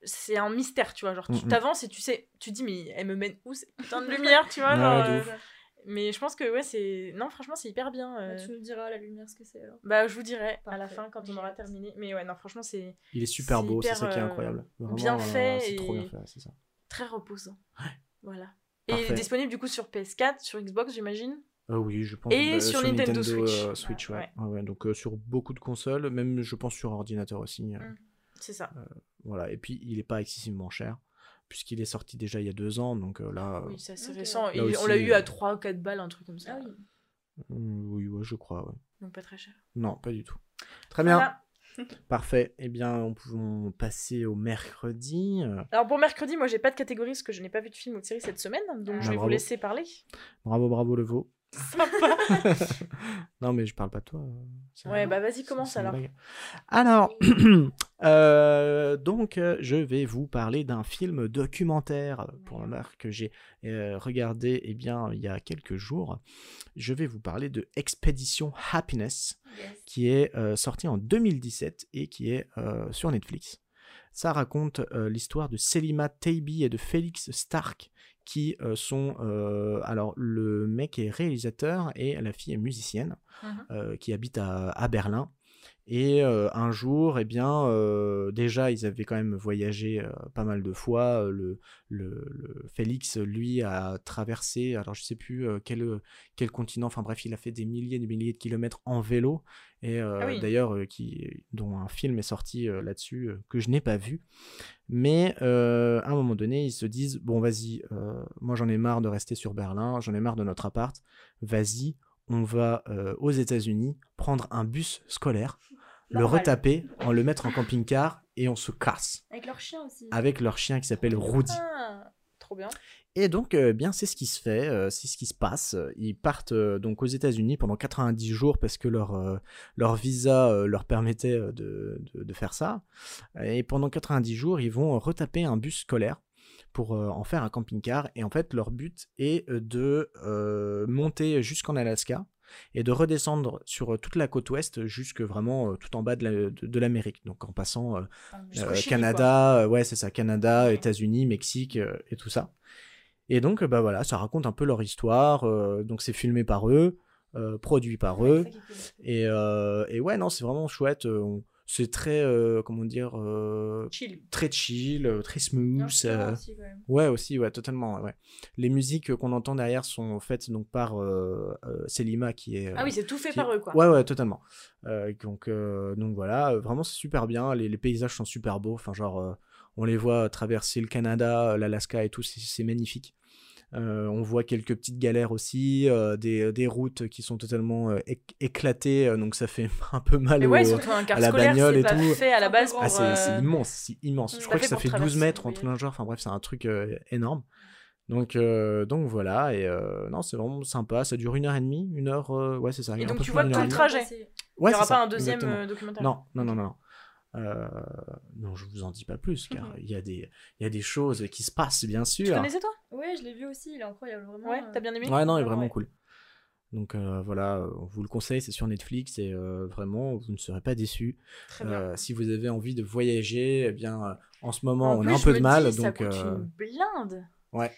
c'est un mystère, tu vois. Genre, tu Mm, mm. t'avances et tu sais, tu dis, mais elle me mène où cette putain de lumière, tu vois. Ouais, genre, euh, mais je pense que, ouais, c'est. Non, franchement, c'est hyper bien. euh. bah, tu nous diras la lumière ce que c'est alors. Bah, je vous dirai à la fin quand on aura terminé. Mais ouais, non, franchement, c'est il est super c'est beau, c'est ça qui est euh, incroyable. Vraiment, bien euh, fait c'est trop et- bien fait, c'est ça. très reposant. Voilà. Parfait. Et disponible du coup sur PS4, sur Xbox, j'imagine? Euh, oui, je pense. Et bah, sur Nintendo Switch. euh, Switch, ouais. Ouais. Ouais, ouais, donc euh, sur beaucoup de consoles, même je pense sur ordinateur aussi. euh, Mm. C'est ça. Voilà. Et puis il est pas excessivement cher, puisqu'il est sorti déjà il y a deux ans, donc euh, là. Oui, c'est assez récent. Là on l'a eu euh, à 3 ou 4 balles, un truc comme ça. Ah oui. euh, oui, ouais, je crois, ouais. Donc pas très cher. Non, pas du tout. Très bien, Voilà. parfait. Eh bien, on peut passer au mercredi. Euh, Alors pour mercredi, moi j'ai pas de catégorie parce que je n'ai pas vu de film ou de série cette semaine, donc Ah, je vais bravo. vous laisser parler. Bravo, bravo, le veau. Sympa. non, mais je parle pas de toi. euh, ouais, bah vas-y, commence alors. Alors, euh, donc, euh, je vais vous parler d'un film documentaire pour que j'ai euh, regardé eh bien, il y a quelques jours. Je vais vous parler de Expedition Happiness, Yes. qui est euh, sorti en 2017 et qui est sur Netflix. Ça raconte l'histoire de Selima Taibi et de Félix Stark, qui euh, sont... euh, alors, le mec est réalisateur et la fille est musicienne, Mhm. euh, qui habite à, à Berlin. Et euh, un jour, eh bien, euh, déjà, ils avaient quand même voyagé euh, pas mal de fois. Le, le, le Félix, lui, a traversé, alors je sais plus quel, quel continent, enfin bref, il a fait des milliers et des milliers de kilomètres en vélo. Et Ah oui. d'ailleurs, qui, dont un film est sorti là-dessus, que je n'ai pas vu. Mais à un moment donné, ils se disent, bon, vas-y, moi j'en ai marre de rester sur Berlin, j'en ai marre de notre appart, vas-y, on va aux États-Unis prendre un bus scolaire, le retaper, en le mettre en camping-car et on se casse Avec leur chien aussi. avec leur chien qui s'appelle Rudy. Ah, trop bien. Et donc, euh, bien, c'est ce qui se fait, euh, c'est ce qui se passe. Ils partent euh, donc aux États-Unis pendant 90 jours parce que leur, leur visa leur permettait de, de, de faire ça. Et pendant 90 jours, ils vont retaper un bus scolaire pour en faire un camping-car. Et en fait, leur but est de monter jusqu'en Alaska et de redescendre sur euh, toute la côte ouest jusque vraiment euh, tout en bas de la- de- de l'Amérique. donc en passant euh, Chili, Canada, ouais, c'est ça, Canada, Ouais. États-Unis, Mexique et tout ça. Et donc, bah voilà, ça raconte un peu leur histoire. euh, donc, c'est filmé par eux, euh, produit par eux. Et, euh, et ouais, non, c'est vraiment chouette. on- c'est très, euh, comment dire, euh, Chill. très chill, euh, très smooth. Euh, aussi. Ouais, aussi, ouais, totalement. Ouais. Les musiques qu'on entend derrière sont faites donc par Selima qui est. Ah oui, c'est tout fait par eux, quoi. Ouais, ouais, totalement. Donc, donc voilà, vraiment c'est super bien. Les, les paysages sont super beaux. Enfin, genre, on les voit traverser le Canada, l'Alaska et tout, c'est magnifique. Euh, on voit quelques petites galères aussi, euh, des, des routes qui sont totalement euh, éc- éclatées, euh, donc ça fait un peu mal au- ouais, surtout un à la bagnole c'est et pas tout. fait à la base. Ah, c'est euh, immense, c'est immense. Mm. Je crois que ça fait 12 traverser, mètres en oui. tout un genre. Enfin bref, c'est un truc euh, énorme. Donc, euh, donc voilà, et euh, non, c'est vraiment sympa. Ça dure une heure et demie, une heure, euh, ouais, c'est ça. Et un donc tu vois tout le trajet. Il n'y aura pas ça, un deuxième exactement. euh, documentaire. Non, non, non, non. Non. Euh, non, je vous en dis pas plus, car Mhm. il y, a des- il y a des choses qui se passent, bien Tu sûr. connaissais toi? Ouais, je l'ai vu aussi, il est incroyable, vraiment. Ouais, euh, t'as bien aimé? Ouais, non, il est vraiment ouais. cool. Donc euh, voilà, on vous le conseille, c'est sur Netflix et euh, vraiment, vous ne serez pas déçus. Très bien. Euh, si vous avez envie de voyager, eh bien, en ce moment, En on plus, a un je peu me de mal, dis, ça donc coûte euh, une blinde. Ouais.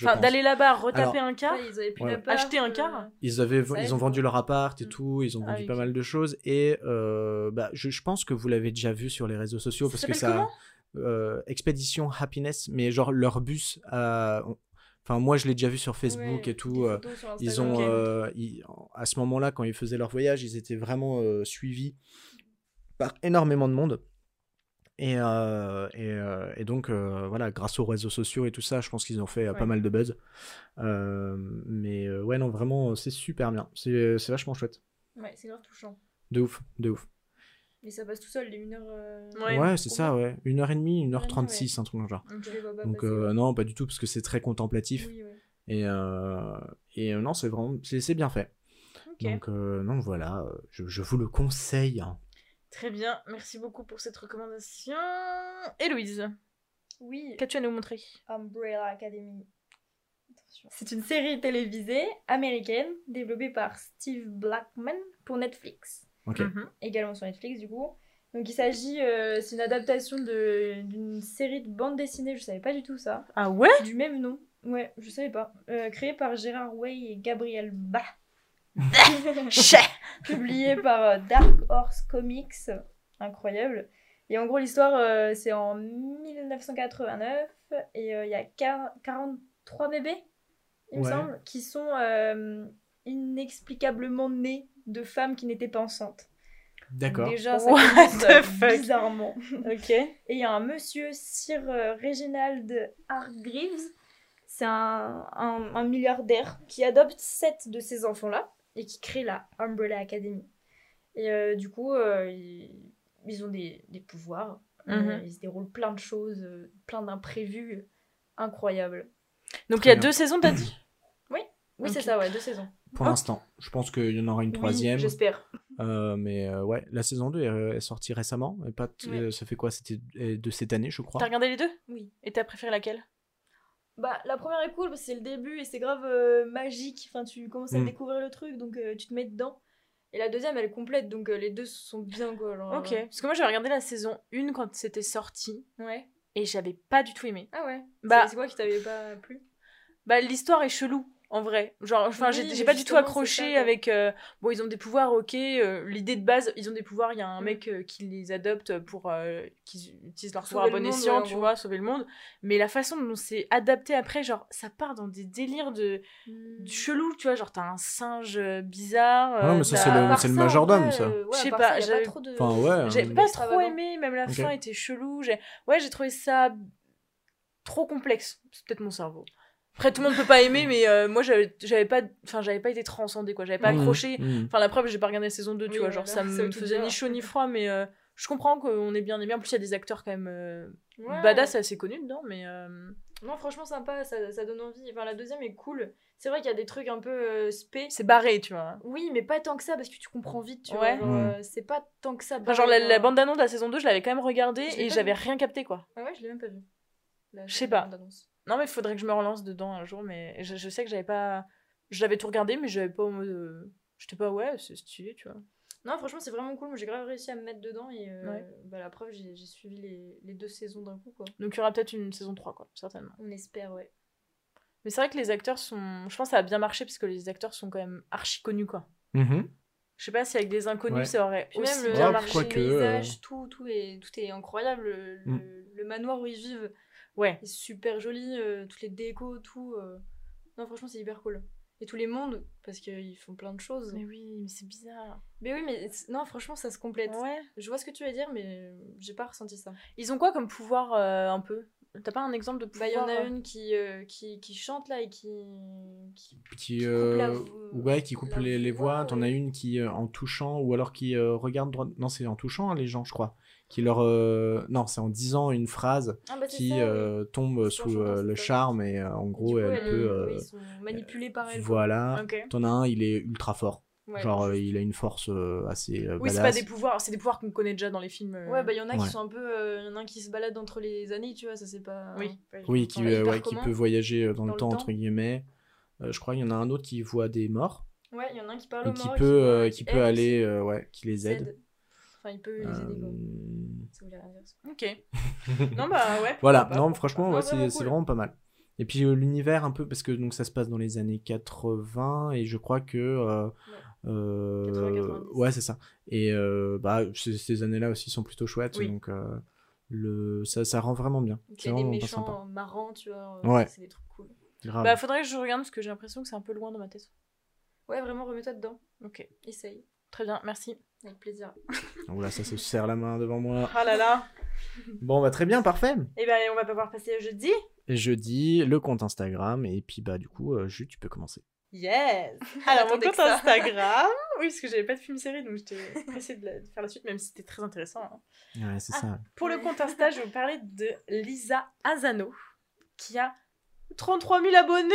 Enfin, d'aller là-bas, retaper Alors- un car. Ouais, ils Ouais. Acheter un euh, car Ils, avaient, ils ont vendu leur appart et Mm. tout, ils ont Ah vendu oui, pas mal de choses. Et euh, bah, je, je pense que vous l'avez déjà vu sur les réseaux sociaux Ça parce que ça. euh, Expédition Happiness, mais genre leur bus. Enfin, moi je l'ai déjà vu sur Facebook ouais, et tout. euh, Ils ont, euh, ils- à ce moment-là, quand ils faisaient leur voyage, ils étaient vraiment euh, suivis par énormément de monde. Et, euh, et, euh, et donc, euh, voilà, grâce aux réseaux sociaux et tout ça, je pense qu'ils ont fait pas Ouais. mal de buzz. Euh, mais euh, ouais, non, vraiment, c'est super bien. C'est c'est vachement chouette. Ouais, c'est grave touchant. De ouf, de ouf. Et ça passe tout seul, les 1 heure. euh, Ouais. Ouais, c'est ça, ouais. 1h30, Une heure et demie, 1h36, un truc dans le genre. Vois pas Donc, euh, ouais. non, pas du tout, parce que c'est très contemplatif. Oui, ouais. Et, euh, et non, c'est vraiment, c'est c'est bien fait. Ok. Donc, euh, non, voilà, je, je vous le conseille. hein. Très bien, merci beaucoup pour cette recommandation. Héloïse, Oui, qu'as-tu à nous montrer? Umbrella Academy. Attention. C'est une série télévisée américaine développée par Steve Blackman pour Netflix. Ok. Mhm. Également sur Netflix, du coup. Donc il s'agit, euh, c'est une adaptation de- d'une série de bande dessinée, je savais pas du tout ça, Ah ouais? Du même nom. Ouais, je savais pas. Euh, créée par Gérard Way et Gabriel Bach. Publié par euh, Dark Horse Comics. Incroyable. Et en gros, l'histoire, euh, c'est en 1989 et euh, il y a quar- 43 bébés, il me semble, qui sont euh, inexplicablement nés de femmes qui n'étaient pas enceintes. D'accord. Déjà, ça commence euh, bizarrement. Ok. Et il y a un monsieur, Sir Reginald Hargreaves, c'est un, un- un milliardaire qui adopte sept de ces enfants-là et qui crée la Umbrella Academy. Et euh, du coup, euh, ils, ils ont des, des pouvoirs, Mhm. ils se déroulent plein de choses, plein d'imprévus incroyables. Donc il y a bien. deux saisons, t'as dit? Oui, c'est Ok. ça, ouais, deux saisons. Pour l'instant, je pense qu'il y en aura une troisième. Oui, j'espère. Euh, mais euh, ouais, la saison 2 est, est sortie récemment. Et pas Ouais. euh, ça fait quoi? C'était de cette année, je crois. T'as regardé les deux? Oui. Et t'as préféré laquelle? Bah, la première est cool parce que c'est le début et c'est grave euh, magique. Enfin, tu commences à Mm. découvrir le truc donc euh, tu te mets dedans. Et la deuxième, elle est complète donc euh, les deux sont bien quoi. genre, Ok. euh, Parce que moi j'avais regardé la saison 1 quand c'était sorti Ouais. et j'avais pas du tout aimé. Ah ouais. Bah- C'est- c'est quoi qui t'avait pas plu? Bah l'histoire est chelou en vrai. Genre, enfin, Oui, j'ai pas du tout accroché ça, avec. euh, bon, ils ont des pouvoirs, ok. euh, L'idée de base, ils ont des pouvoirs. Il y a un Mm. mec euh, qui les adopte pour euh, qu'ils utilisent leur pouvoir à bon escient, tu vois, sauver le monde. Mais la façon dont c'est adapté après, genre, ça part dans des délires de Hmm. chelou, tu vois. Genre, t'as un singe bizarre. Ah non, mais ça, c'est le- majordome, ça. ouais, Je sais pas, j'avais- pas trop de. Enfin, ouais, J'ai euh, pas trop aimé, même la fin était chelou. J'ai... Ouais, j'ai trouvé ça trop complexe. C'est peut-être mon cerveau. Après, tout le monde peut pas aimer, mais euh, moi, j'avais, pas, enfin, j'avais pas été transcendée, quoi. J'avais pas Mhm, accroché. mhm. Enfin, la preuve, j'ai pas regardé la saison 2, tu Oui, vois. voilà, Genre, ça ça me faisait ni chaud ni froid, mais euh, je comprends qu'on est bien aimé. En plus, il y a des acteurs quand même euh, Ouais. badass, assez connus dedans, mais. euh, Non, franchement, sympa, ça, ça donne envie. Enfin, la deuxième est cool. C'est vrai qu'il y a des trucs un peu euh, spé. C'est barré, tu vois. Oui, mais pas tant que ça parce que tu comprends vite, tu Ouais. vois. euh, c'est pas tant que ça. Enfin, genre, la, bande-annonce de la saison 2, je l'avais quand même regardée et j'avais rien capté, quoi. Ah ouais, je l'ai même pas vu. Je sais pas. Non, mais il faudrait que je me relance dedans un jour, mais je, je sais que j'avais pas. J'avais tout regardé, mais j'avais pas en mode. euh, J'étais pas, ouais, c'est stylé, tu vois. Non, franchement, c'est vraiment cool. Moi, j'ai grave réussi à me mettre dedans et euh, Ouais. bah, la preuve, j'ai j'ai suivi les, les deux saisons d'un coup, quoi. Donc, il y aura peut-être une saison 3, quoi, certainement. On espère, ouais. Mais c'est vrai que les acteurs sont. Je pense que ça a bien marché parce que les acteurs sont quand même archi connus, quoi. Mhm. Je sais pas si avec des inconnus Ouais. ça aurait Puis aussi même le, Ouais, marché. le paysage, tout, tout, est, tout est incroyable. Le, Mm. le manoir où ils vivent Ouais. est super joli, euh, toutes les décos, tout. euh. Non, franchement, c'est hyper cool. Et tous les mondes, parce qu'ils font plein de choses. Mais oui, mais c'est bizarre. Mais oui, mais c- non, franchement, ça se complète. Ouais. Je vois ce que tu veux dire, mais j'ai pas ressenti ça. Ils ont quoi comme pouvoir euh, un peu? T'as pas un exemple de Bah, pouvoir il y en a euh, une qui, euh, qui, qui chante là et qui. qui... Qui, coupe euh, vo- ouais, qui coupe la les, les voix. voix, T'en as une qui, euh, en touchant, ou alors qui euh, regarde droit. Non, c'est en touchant hein, les gens, je crois. Qui leur. euh, Non, c'est en disant une phrase Ah, bah, qui ça, oui. euh, tombe sous euh, le charme et euh, en gros, coup, elle elle- peut. oui, euh, ils sont manipulés par elle. voilà. Ok. T'en as un, il est ultra fort. Ouais, Genre, euh, il a une force euh, assez euh, Oui, c'est pas des pouvoirs, c'est des pouvoirs qu'on connaît déjà dans les films. euh. Ouais, bah il y en a Ouais. qui sont un peu. euh, Il y en a un qui se balade entre les années, tu vois, ça c'est pas. Oui. Oui, qui, euh, qui peut voyager dans, Dans le le temps, temps. entre guillemets. Euh, je crois qu'il y en a un autre qui voit des morts. Ouais, il y en a un qui parle aux qui morts, peut, euh, qui aide, peut aller. euh, ouais, qui les qui aide. Enfin, il peut les aider, quoi. Euh, Ça voulait rien dire. ça. Ok. non, bah ouais. Voilà, non, franchement, ouais, c'est vraiment c'est cool. vraiment pas mal. Et puis euh, l'univers un peu, parce que donc ça se passe dans les années 80, et je crois que... euh, euh, 80, ouais, c'est ça. Et euh, bah, ces, années-là aussi sont plutôt chouettes, Oui. donc euh, le, ça, ça rend vraiment bien. C'est Il y a des méchants marrants, tu vois. euh, Ouais. C'est des trucs cool. Grave. Bah, faudrait que je regarde parce que j'ai l'impression que c'est un peu loin dans ma tête. Ouais, vraiment, remets-toi dedans. Ok. Essaye. Très bien, merci. Avec plaisir. Voilà, ça se serre la main devant moi. Ah là là. Bon, bah très bien, parfait. Et ben, on va pouvoir passer au jeudi. Jeudi, le compte Instagram, et puis bah du coup, euh, Jules, tu peux commencer. Yes Alors, mon compte. Instagram. Oui, parce que j'avais pas de film série, donc j'étais pressée de, la- de faire la suite, même si c'était très intéressant. hein. Ouais, c'est Ah. ça. Pour le compte Insta, je vais vous parler de Lisa Azano, qui a 33 000 abonnés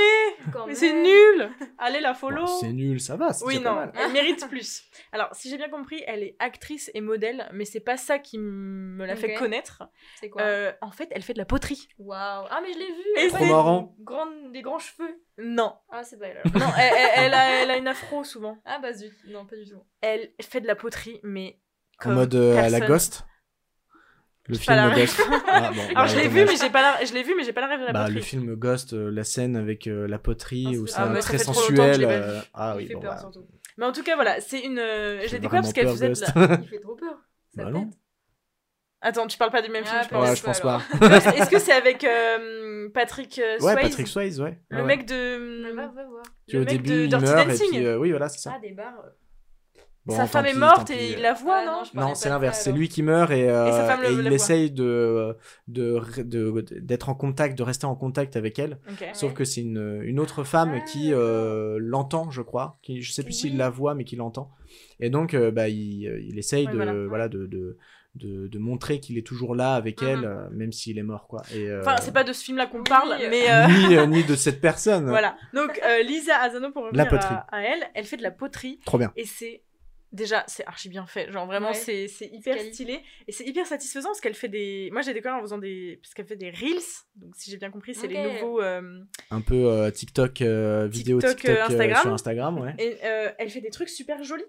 Quand Mais c'est nul Allez la follow Bon, c'est nul, ça va. c'est Oui, pas non, mal. elle mérite plus. Alors, si j'ai bien compris, elle est actrice et modèle, mais c'est pas ça qui me l'a fait connaître. C'est quoi? Euh, en fait, elle fait de la poterie. Waouh. Ah, mais je l'ai vu. Et elle c'est- a des marrant. Des grands cheveux. Non, Ah, c'est pas elle. alors. non, elle, elle- elle a, elle a une afro souvent. Ah, bah zut. Non, pas du tout. Elle fait de la poterie, mais En comme mode euh, à la. Ghost? Le film. Ghost. Ah, bon, Alors bah, je l'ai vu, mais j'ai pas la, je l'ai vu, mais j'ai pas la rêve de la Bah, poterie. le film Ghost, euh, la scène avec euh, la poterie, Ah, où c'est- Ah, très sensuel. euh, Ah oui, bon, peur bah. Mais en tout cas, voilà, c'est une. Je j'ai l'ai découvert parce qu'elle faisait de la. Il fait trop peur. Ça Bah non. Attends, tu parles pas du même film, je pense. Ouais, je pense pas. Est-ce que c'est avec Patrick euh, Ouais, Swayze? Patrick Swayze, ouais. Le mec de. Tu au mec début, de il Dirty meurt, et Dancing? puis, oui, voilà, c'est ça. Ah, des bars. Bon, Sa femme est morte et il la voit, Ah, non, non, c'est de l'inverse. C'est lui qui meurt et, euh, Et et il essaye de de de- d'être en contact, de rester en contact avec elle. Sauf Ouais. que c'est une, une autre femme Ah, qui euh, l'entend, je crois. Qui, je sais plus s'il Oui. la voit, mais qui l'entend. Et donc, euh, bah, il, euh, il essaye Ouais, de, voilà. voilà. de, de, de, de montrer qu'il est toujours là avec Mhm. elle, euh, même s'il est mort, quoi. Et, euh, Enfin, c'est pas de ce film-là qu'on Oui. parle, mais. euh, ni, euh, ni de cette personne. Voilà. Donc, euh, Lisa Azano, pour revenir poterie. à, à elle, elle fait de la poterie Trop bien. et c'est. Déjà, c'est archi bien fait. Genre, vraiment, Ouais. c'est c'est hyper stylé. Et c'est hyper satisfaisant parce qu'elle fait des. Moi, j'ai découvert en faisant des. Parce qu'elle fait des Reels. Donc, si j'ai bien compris, c'est les nouveaux. euh, Un peu euh, TikTok, euh, vidéo TikTok, TikTok, euh, Instagram. sur Instagram, ouais. Et euh, elle fait des trucs super jolis.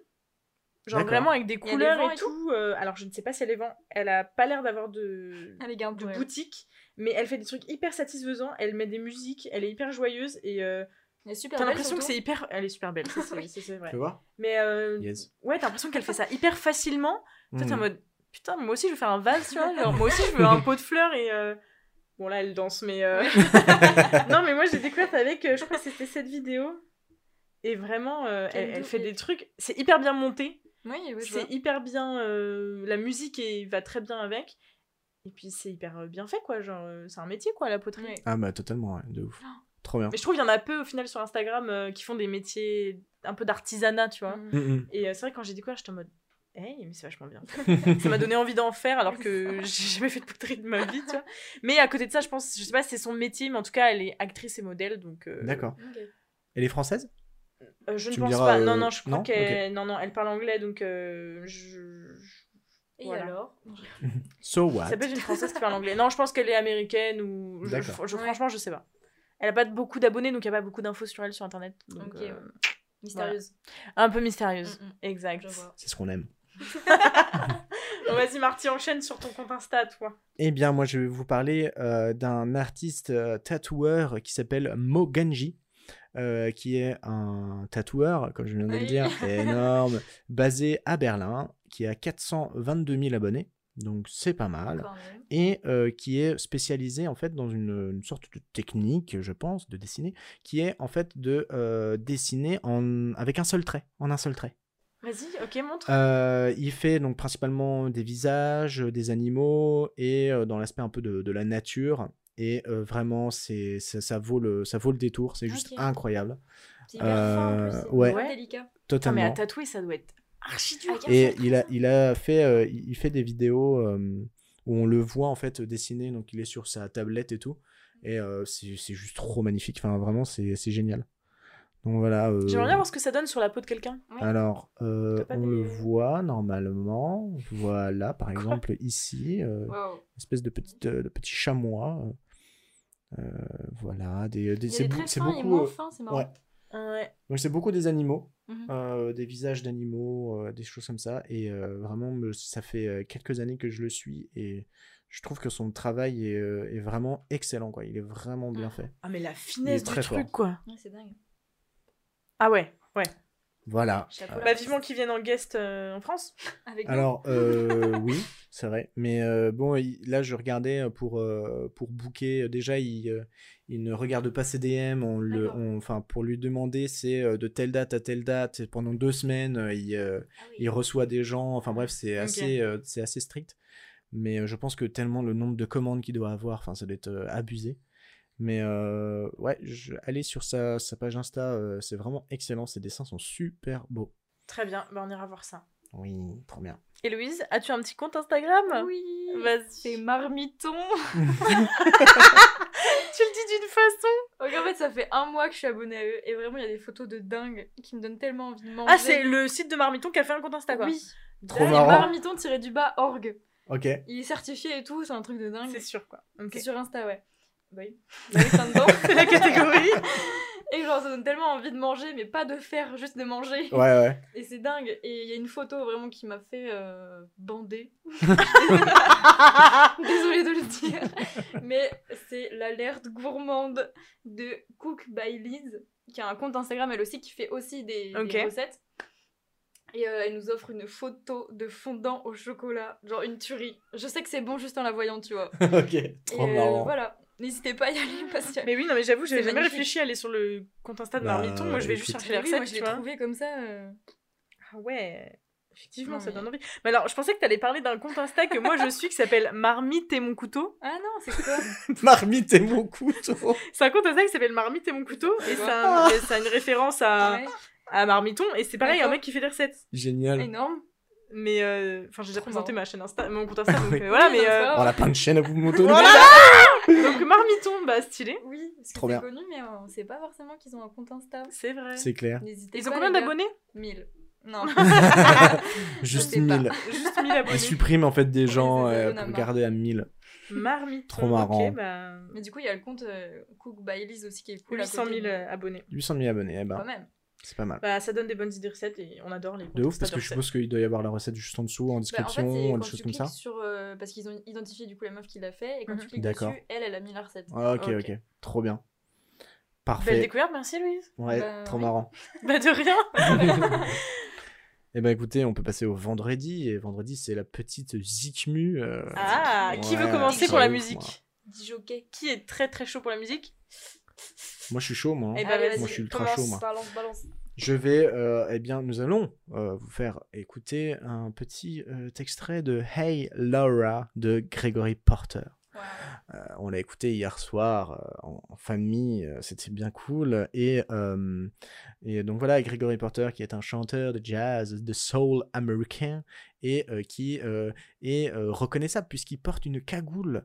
Genre D'accord. vraiment avec des couleurs et et tout. euh, alors je ne sais pas si elle est vent. Elle a pas l'air d'avoir de, Ah, les de ouais. boutique. Mais elle fait des trucs hyper satisfaisants. Elle met des musiques. Elle est hyper joyeuse. Et euh, Elle est super t'as l'impression que c'est hyper. Elle est super belle. ça, c'est ça, c'est vrai. Tu vois Mais euh, Yes. ouais, t'as l'impression qu'elle fait ça hyper facilement. Toi, t'es en Mhm. mode putain, moi aussi je veux faire un vase, tu vois. Genre, moi aussi je veux un pot de fleurs et. euh, Bon, là elle danse, mais. euh, non, mais moi j'ai découvert avec. euh, je crois que c'était cette vidéo. Et vraiment, euh, elle, fait des trucs. C'est hyper bien monté. Oui, oui, je c'est vois. hyper bien. euh, la musique est- va très bien avec. Et puis c'est hyper bien fait, quoi. Genre, euh, c'est un métier, quoi, la poterie. Ouais. Ah bah totalement, ouais, de ouf. Trop bien. Mais je trouve qu'il y en a peu au final sur Instagram euh, qui font des métiers un peu d'artisanat, tu vois. Mm. Mhm. Et euh, c'est vrai que quand j'ai découvert, j'étais en mode. Hey, mais c'est vachement bien. ça m'a donné envie d'en faire alors que j'ai jamais fait de poterie de ma vie, tu vois. Mais à côté de ça, je pense, je sais pas si c'est son métier, mais en tout cas, elle est actrice et modèle, donc. euh, D'accord. Elle est française? Euh, je ne Tu pense diras, pas. euh, Non, non, je crois non? qu'elle. Non, non, elle parle anglais, donc. euh, je... Et Voilà. alors? So what Ça peut être une française qui parle anglais. Non, je pense qu'elle est américaine ou. Je, D'accord. je- Ouais. Franchement, je sais pas. Elle a pas beaucoup d'abonnés, donc il n'y a pas beaucoup d'infos sur elle sur internet. Donc, euh. Mystérieuse. Un peu mystérieuse. Mm, mm. Exact. C'est ce qu'on aime. Bon, Vas-y, Marty, enchaîne sur ton compte Insta, toi. Eh bien, moi, je vais vous parler euh, d'un artiste euh, tatoueur qui s'appelle Mo Ganji. euh, qui est un tatoueur, comme je viens de le dire, énorme, basé à Berlin, qui a 422 000 abonnés, donc c'est pas mal, et euh, qui est spécialisé en fait dans une, une sorte de technique, je pense, de dessiner, qui est en fait de euh, dessiner en, avec un seul trait, en un seul trait. Vas-y, ok, montre. Euh, il fait donc principalement des visages, des animaux et dans l'aspect un peu de, de la nature. Et vraiment, c'est ça, ça vaut le ça vaut le détour. C'est juste incroyable, C'est hyper fin en plus. C'est ouais. vraiment Ouais. délicat. Ah, mais totalement. à tatouer, ça doit être archi dur. Ah, Et il a il a fait euh, il fait des vidéos euh, où on le voit en fait dessiner. Donc il est sur sa tablette et tout. Et euh, c'est c'est juste trop magnifique. Enfin vraiment, c'est c'est génial. Donc voilà. euh, J'aimerais bien voir ce que ça donne sur la peau de quelqu'un. Ouais. Alors, euh, on le voit normalement. Voilà, par exemple, ici. euh, Waouh. espèce de petit, de petit chamois. voilà, des, des- c'est beaucoup. fins, ouais. Ouais. Donc c'est beaucoup des animaux, Mhm. euh, des visages d'animaux, euh, des choses comme ça. Et euh, vraiment, me- ça fait quelques années que je le suis et je trouve que son travail est, est vraiment excellent. Quoi. Il est vraiment bien fait. Ah, mais la finesse du très truc, fort. quoi. Ouais, c'est dingue. Ah ouais, ouais. Voilà. Chapeau Bah, vivement qu'ils viennent en guest euh, en France. Avec nous. Alors, euh, oui, c'est vrai. Mais euh, bon, il- là, je regardais pour, euh, pour booker. Déjà, il, il ne regarde pas ses DM. On le, enfin, pour lui demander, c'est euh, de telle date à telle date. Et pendant deux semaines, il, Ah oui. il reçoit des gens. Enfin, bref, c'est assez, euh, c'est assez strict. Mais euh, je pense que tellement le nombre de commandes qu'il doit avoir, enfin, ça doit être euh, abusé. Mais euh, ouais, je, allez sur sa, sa page Insta, euh, c'est vraiment excellent. Ses dessins sont super beaux. Très bien, bah, on ira voir ça. Oui, trop bien. Héloïse, as-tu un petit compte Instagram? Oui. Vas-y. C'est marmiton. Tu le dis d'une façon. En fait, ça fait un mois que je suis abonnée à eux et vraiment, il y a des photos de dingue qui me donnent tellement envie de manger. Ah, c'est le site de Marmiton qui a fait un compte Insta, quoi. Oui. Trop marrant. Marmiton-du-bas org. Ok. Il est certifié et tout, c'est un truc de dingue. C'est sûr, quoi. C'est sur Insta, ouais. Bah oui. Bah oui. C'est la catégorie. Et genre, ça donne tellement envie de manger, mais pas de faire, juste de manger. Ouais, ouais. Et c'est dingue. Et il y a une photo vraiment qui m'a fait euh, bander. Désolée de le dire. Mais c'est l'alerte gourmande de Cook by Liz, qui a un compte Instagram elle aussi, qui fait aussi des, recettes. Et euh, elle nous offre une photo de fondant au chocolat, genre une tuerie. Je sais que c'est bon juste en la voyant, tu vois. ok. Et Trop euh, marrant. voilà, n'hésitez pas à y aller parce que. Mais oui, non, mais j'avoue, j'avais jamais magnifique. réfléchi à aller sur le compte Insta de Bah, Marmiton. Moi, je vais juste chercher les Oui, moi recettes, je tu l'ai trouvé comme ça. euh. Ah ouais. Effectivement, Non, ça donne envie. Mais alors, je pensais que t'allais parler d'un compte Insta que moi je suis qui s'appelle Marmite et mon couteau. Ah non, c'est quoi? Marmite et mon couteau. C'est un compte Insta qui s'appelle Marmite et mon couteau. Et ça ça a une référence à, Ouais, à Marmiton. Et c'est pareil, un mec qui fait des recettes. Génial. énorme. Mais euh, enfin, j'ai déjà présenté marrant. ma chaîne Insta, mon compte Insta, donc Oui. euh, voilà. Oui, mais euh. On a plein de chaînes à vous montrer. Voilà. donc Marmiton, bah stylé. Oui, parce que Trop c'est bien. connu, mais on sait pas forcément qu'ils ont un compte Insta. C'est vrai. C'est clair. N'hésitez Ils ont pas, combien les gars. d'abonnés? 1000. Non. Juste sais pas. 1000. Juste 1000 Ils abonnés. suppriment en fait des gens euh, pour marre. garder à 1000. Marmiton. Trop marrant. Ok, bah. mais du coup, il y a le compte euh, Cook by Liz aussi qui est cool. à 800 côté, 000 mais abonnés. 800 000 abonnés, eh ben, Quand même. C'est pas mal. Bah, ça donne des bonnes idées recettes et on adore les De ouf, parce de que je suppose qu'il doit y avoir la recette juste en dessous, en Bah, en description, fait, quand des choses comme cliques ça. sur. euh, parce qu'ils ont identifié du coup la meuf qui l'a fait, et quand Mhm. tu cliques D'accord. dessus, elle, elle a mis la recette. Ah, ok, Ok. ok. Trop bien. Belle Parfait. découverte, merci Louise. Ouais, Bah, trop oui. marrant. Bah, de rien. Eh ben écoutez, on peut passer au vendredi. Et vendredi, c'est la petite Zikmu. euh, Ah, qui veut commencer pour la musique? jockey. Qui est très très chaud pour la musique? Moi, je suis chaud, moi. hein. Eh ben, Allez, vas-y, Moi, je suis ultra commence. chaud, moi. Balance, balance. Je vais, euh, eh bien, nous allons euh, vous faire écouter un petit euh, extrait de Hey Laura de Gregory Porter. Wow. Euh, on l'a écouté hier soir euh, en, en famille, euh, c'était bien cool. Et, euh, et donc voilà, Gregory Porter qui est un chanteur de jazz, de soul américain, et euh, qui euh, est euh, reconnaissable puisqu'il porte une cagoule.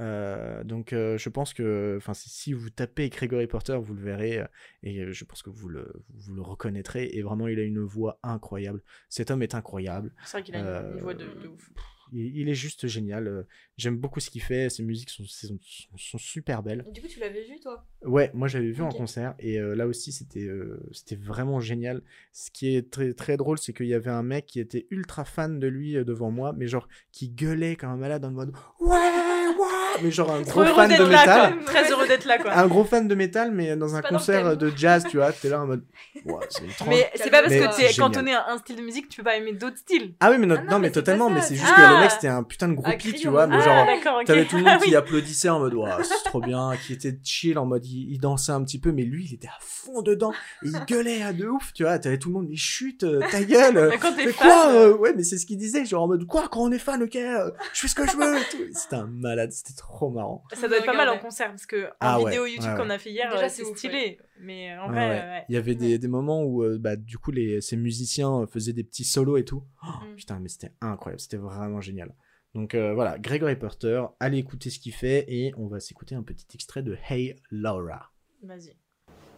Euh, donc euh, je pense que enfin si- si vous tapez Gregory Porter vous le verrez euh, et je pense que vous le, vous le reconnaîtrez et vraiment il a une voix incroyable. Cet homme est incroyable. C'est vrai qu'il a une, Euh, une voix de, de ouf. il, il est juste génial j'aime beaucoup ce qu'il fait ses musiques sont, sont, sont super belles. Et du coup, tu l'avais vu, toi? Ouais, moi j'avais vu en concert et euh, là aussi c'était euh, c'était vraiment génial. Ce qui est très très drôle, c'est qu'il y avait un mec qui était ultra fan de lui devant moi, mais genre qui gueulait comme un malade en mode ouais Waouh Mais genre un gros heureux fan de métal. Très heureux d'être là, quoi. Un gros fan de métal, mais dans un concert de jazz, tu vois, t'es là en mode. Ouah, c'est. Mais c'est pas parce Mais que t'es cantonné à un style de musique que tu peux pas aimer d'autres styles. Ah oui, mais, no- Ah non, non, mais totalement, mais c'est juste que le Ah. mec c'était un putain de groupie, crier tu vois, mais ah, genre. T'avais tout le monde Ah oui. qui applaudissait en mode Ouah, c'est trop bien, qui était chill en mode il, il dansait un petit peu, mais lui il était à fond dedans et il gueulait à de ouf, tu vois. T'avais tout le monde, mais chute, euh, ta gueule. Mais quoi euh, Ouais, mais c'est ce qu'il disait, genre en mode quoi quand on est fan, ok, euh, je fais ce que je veux. et tout. C'était un malade, c'était trop marrant. ça doit être pas mal en concert parce que en Ah ouais, vidéo YouTube ouais, qu'on a fait hier, Déjà, euh, c'est stylé. Mais en Ouais, vrai, ouais. ouais. Il y avait des, des moments où euh, bah, du coup les, ces musiciens euh, faisaient des petits solos et tout. Oh, Mm. Putain, mais c'était incroyable, c'était vraiment génial. Donc euh, voilà, Gregory Porter, allez écouter ce qu'il fait et on va s'écouter un petit extrait de Hey Laura. Vas-y.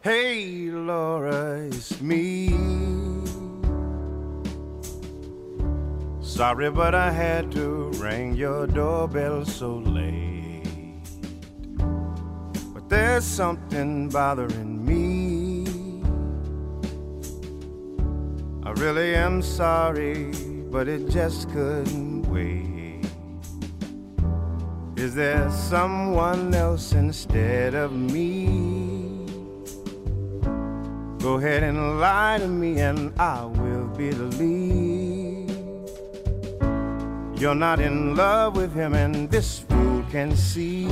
Hey, Laura, it's me. Sorry, but I had to ring your doorbell so late. But there's something bothering me. I really am sorry, but it just couldn't wait. Is there someone else instead of me? Go ahead and lie to me, and I will believe. You're not in love with him, and this fool can see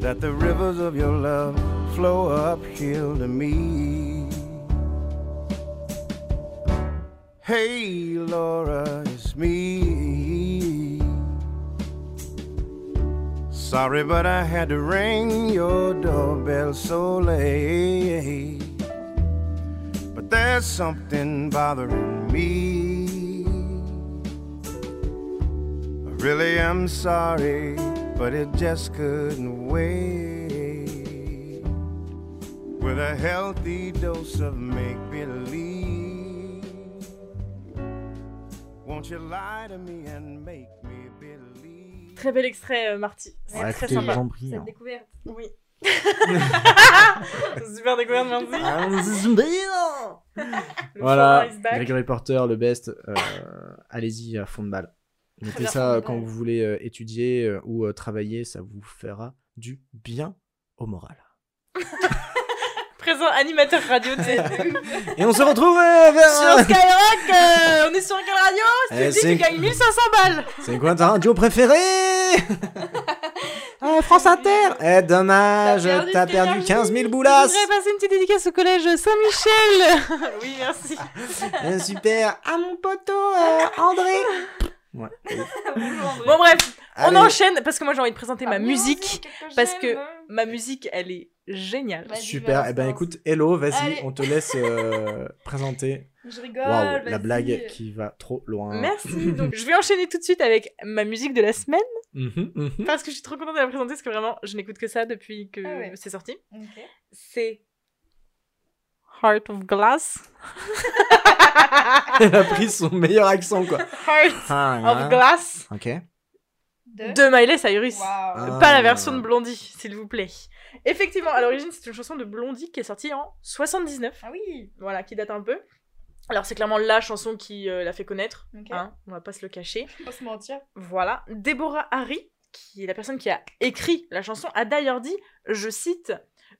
that the rivers of your love flow uphill to me. Hey, Laura, it's me. Sorry, but I had to ring your doorbell so late. But there's something bothering me. Really am sorry, but it just couldn't wait. With a healthy dose of make believe, won't you lie to me and make me believe? Très bel extrait, euh, Marty. C'est Ouais, très sympa. Cette hein. découverte. Oui. Super découverte, merci. Voilà. Gregory Porter, le best. euh, Allez-y à fond de balle. Mettez bien, ça euh, quand vous voulez euh, étudier euh, ou travailler, ça vous fera du bien au moral. Présent animateur radio. Et on se retrouve Sur. Skyrock, on est sur quelle radio? Si Eh, tu dis c'est- tu gagnes 1500 balles C'est quoi ta radio préférée? Ah, France Inter Eh, dommage, T'as perdu t'as tes perdu énergies. 15 000 Je boulasses voudrais passer une petite dédicace au collège Saint-Michel Oui, merci. Eh, Super À mon poteau, euh, André Ouais. Bon bref, on enchaîne parce que moi j'ai envie de présenter Ah, ma musique. parce que-. Ma musique, elle est géniale. Super, eh ben écoute, hello, vas-y, on te laisse euh, présenter. Je rigole. Waouh, la blague qui va trop loin. Merci. Donc je vais enchaîner tout de suite avec ma musique de la semaine Mhm, mhm. parce que je suis trop contente de la présenter parce que vraiment je n'écoute que ça depuis que Ah ouais. c'est sorti. C'est Heart of Glass. Elle a pris son meilleur accent, quoi. Heart Ah, of. Glass Ok. De. de Miley Cyrus. Ah. Pas la version de Blondie, s'il vous plaît. Effectivement, à l'origine, c'est une chanson de Blondie qui est sortie en 79. Ah oui. Voilà, qui date un peu. Alors, c'est clairement la chanson qui euh, l'a fait connaître. Hein, on va pas se le cacher. Pas se mentir. Voilà. Deborah Harry, qui est la personne qui a écrit la chanson, a d'ailleurs dit, je cite,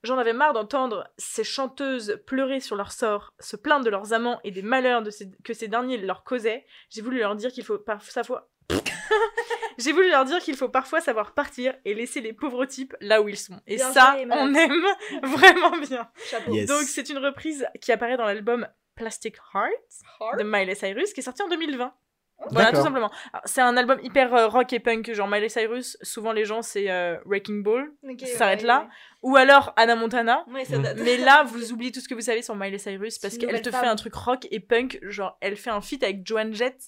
J'en avais marre d'entendre ces chanteuses pleurer sur leur sort, se plaindre de leurs amants et des malheurs de ces- que ces derniers leur causaient. J'ai voulu leur dire qu'il faut parfois... J'ai voulu leur dire qu'il faut parfois savoir partir et laisser les pauvres types là où ils sont. Et Bien ça, on aime vraiment bien. Yes. Donc c'est une reprise qui apparaît dans l'album Plastic Heart de Miley Cyrus qui est sorti en 2020. Voilà, tout simplement. C'est un album hyper euh, rock et punk, genre Miley Cyrus. Souvent, les gens, c'est euh, Wrecking Ball. Ça s'arrête ouais, là. Ou alors Anna Montana. Ouais, Ouais, ça date. Mais là, vous oubliez tout ce que vous savez sur Miley Cyrus parce qu'elle te femme. fait un truc rock et punk. Genre, elle fait un feat avec Joan Jett,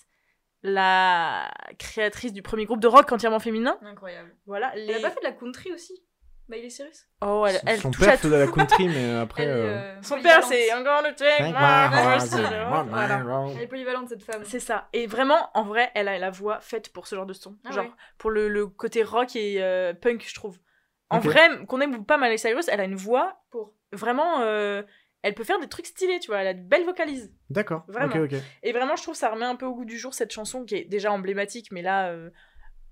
la créatrice du premier groupe de rock entièrement féminin. Incroyable. Voilà. Elle Les... a pas fait de la country aussi? Miley Cyrus Oh, elle, elle son touche à père tout. faisait la country, mais après. Elle euh, euh, Son père, c'est I'm gonna take my. Elle est polyvalente cette femme. C'est ça. Et vraiment, en vrai, elle a la voix faite pour ce genre de son. Ah genre, ouais. pour le, le côté rock et euh, punk, je trouve. En vrai, qu'on aime ou pas Miley Cyrus, elle a une voix Pour. vraiment. euh, elle peut faire des trucs stylés, tu vois. Elle a de belles vocalises. D'accord. Vraiment. Et vraiment, je trouve que ça remet un peu au goût du jour cette chanson qui est déjà emblématique, mais là, euh,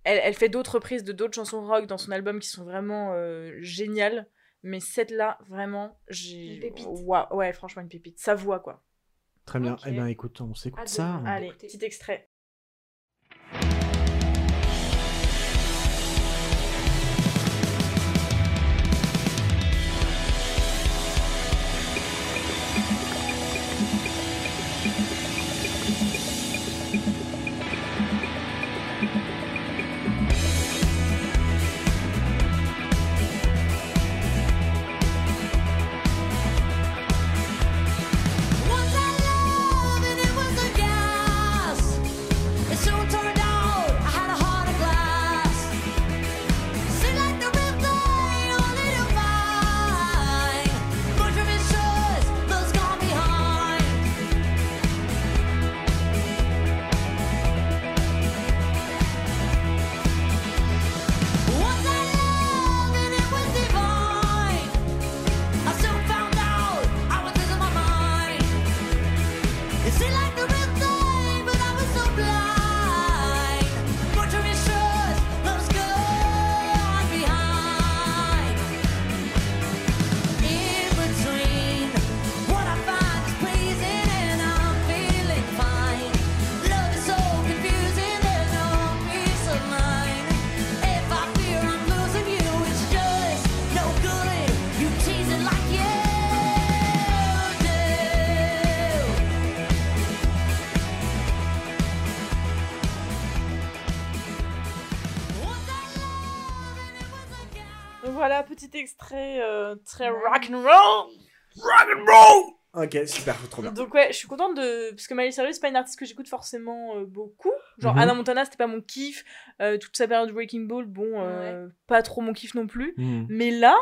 elle, elle fait d'autres reprises de d'autres chansons rock dans son album qui sont vraiment euh, géniales. Mais cette là, vraiment, j'ai. Une pépite. Waouh, ouais, franchement, une pépite. Sa voix, quoi. Très bien. Eh bien, écoute, on s'écoute ça. Allez, petit extrait. Extrait euh, très Ouais. rock'n'roll. Ok, super, trop bien. Donc ouais, je suis contente de... Parce que Miley Cyrus, c'est pas une artiste que j'écoute forcément euh, beaucoup. Genre Mhm. Anna Montana, c'était pas mon kiff. Euh, toute sa période de Breaking Ball, bon, euh, pas trop mon kiff non plus. Hmm. Mais là,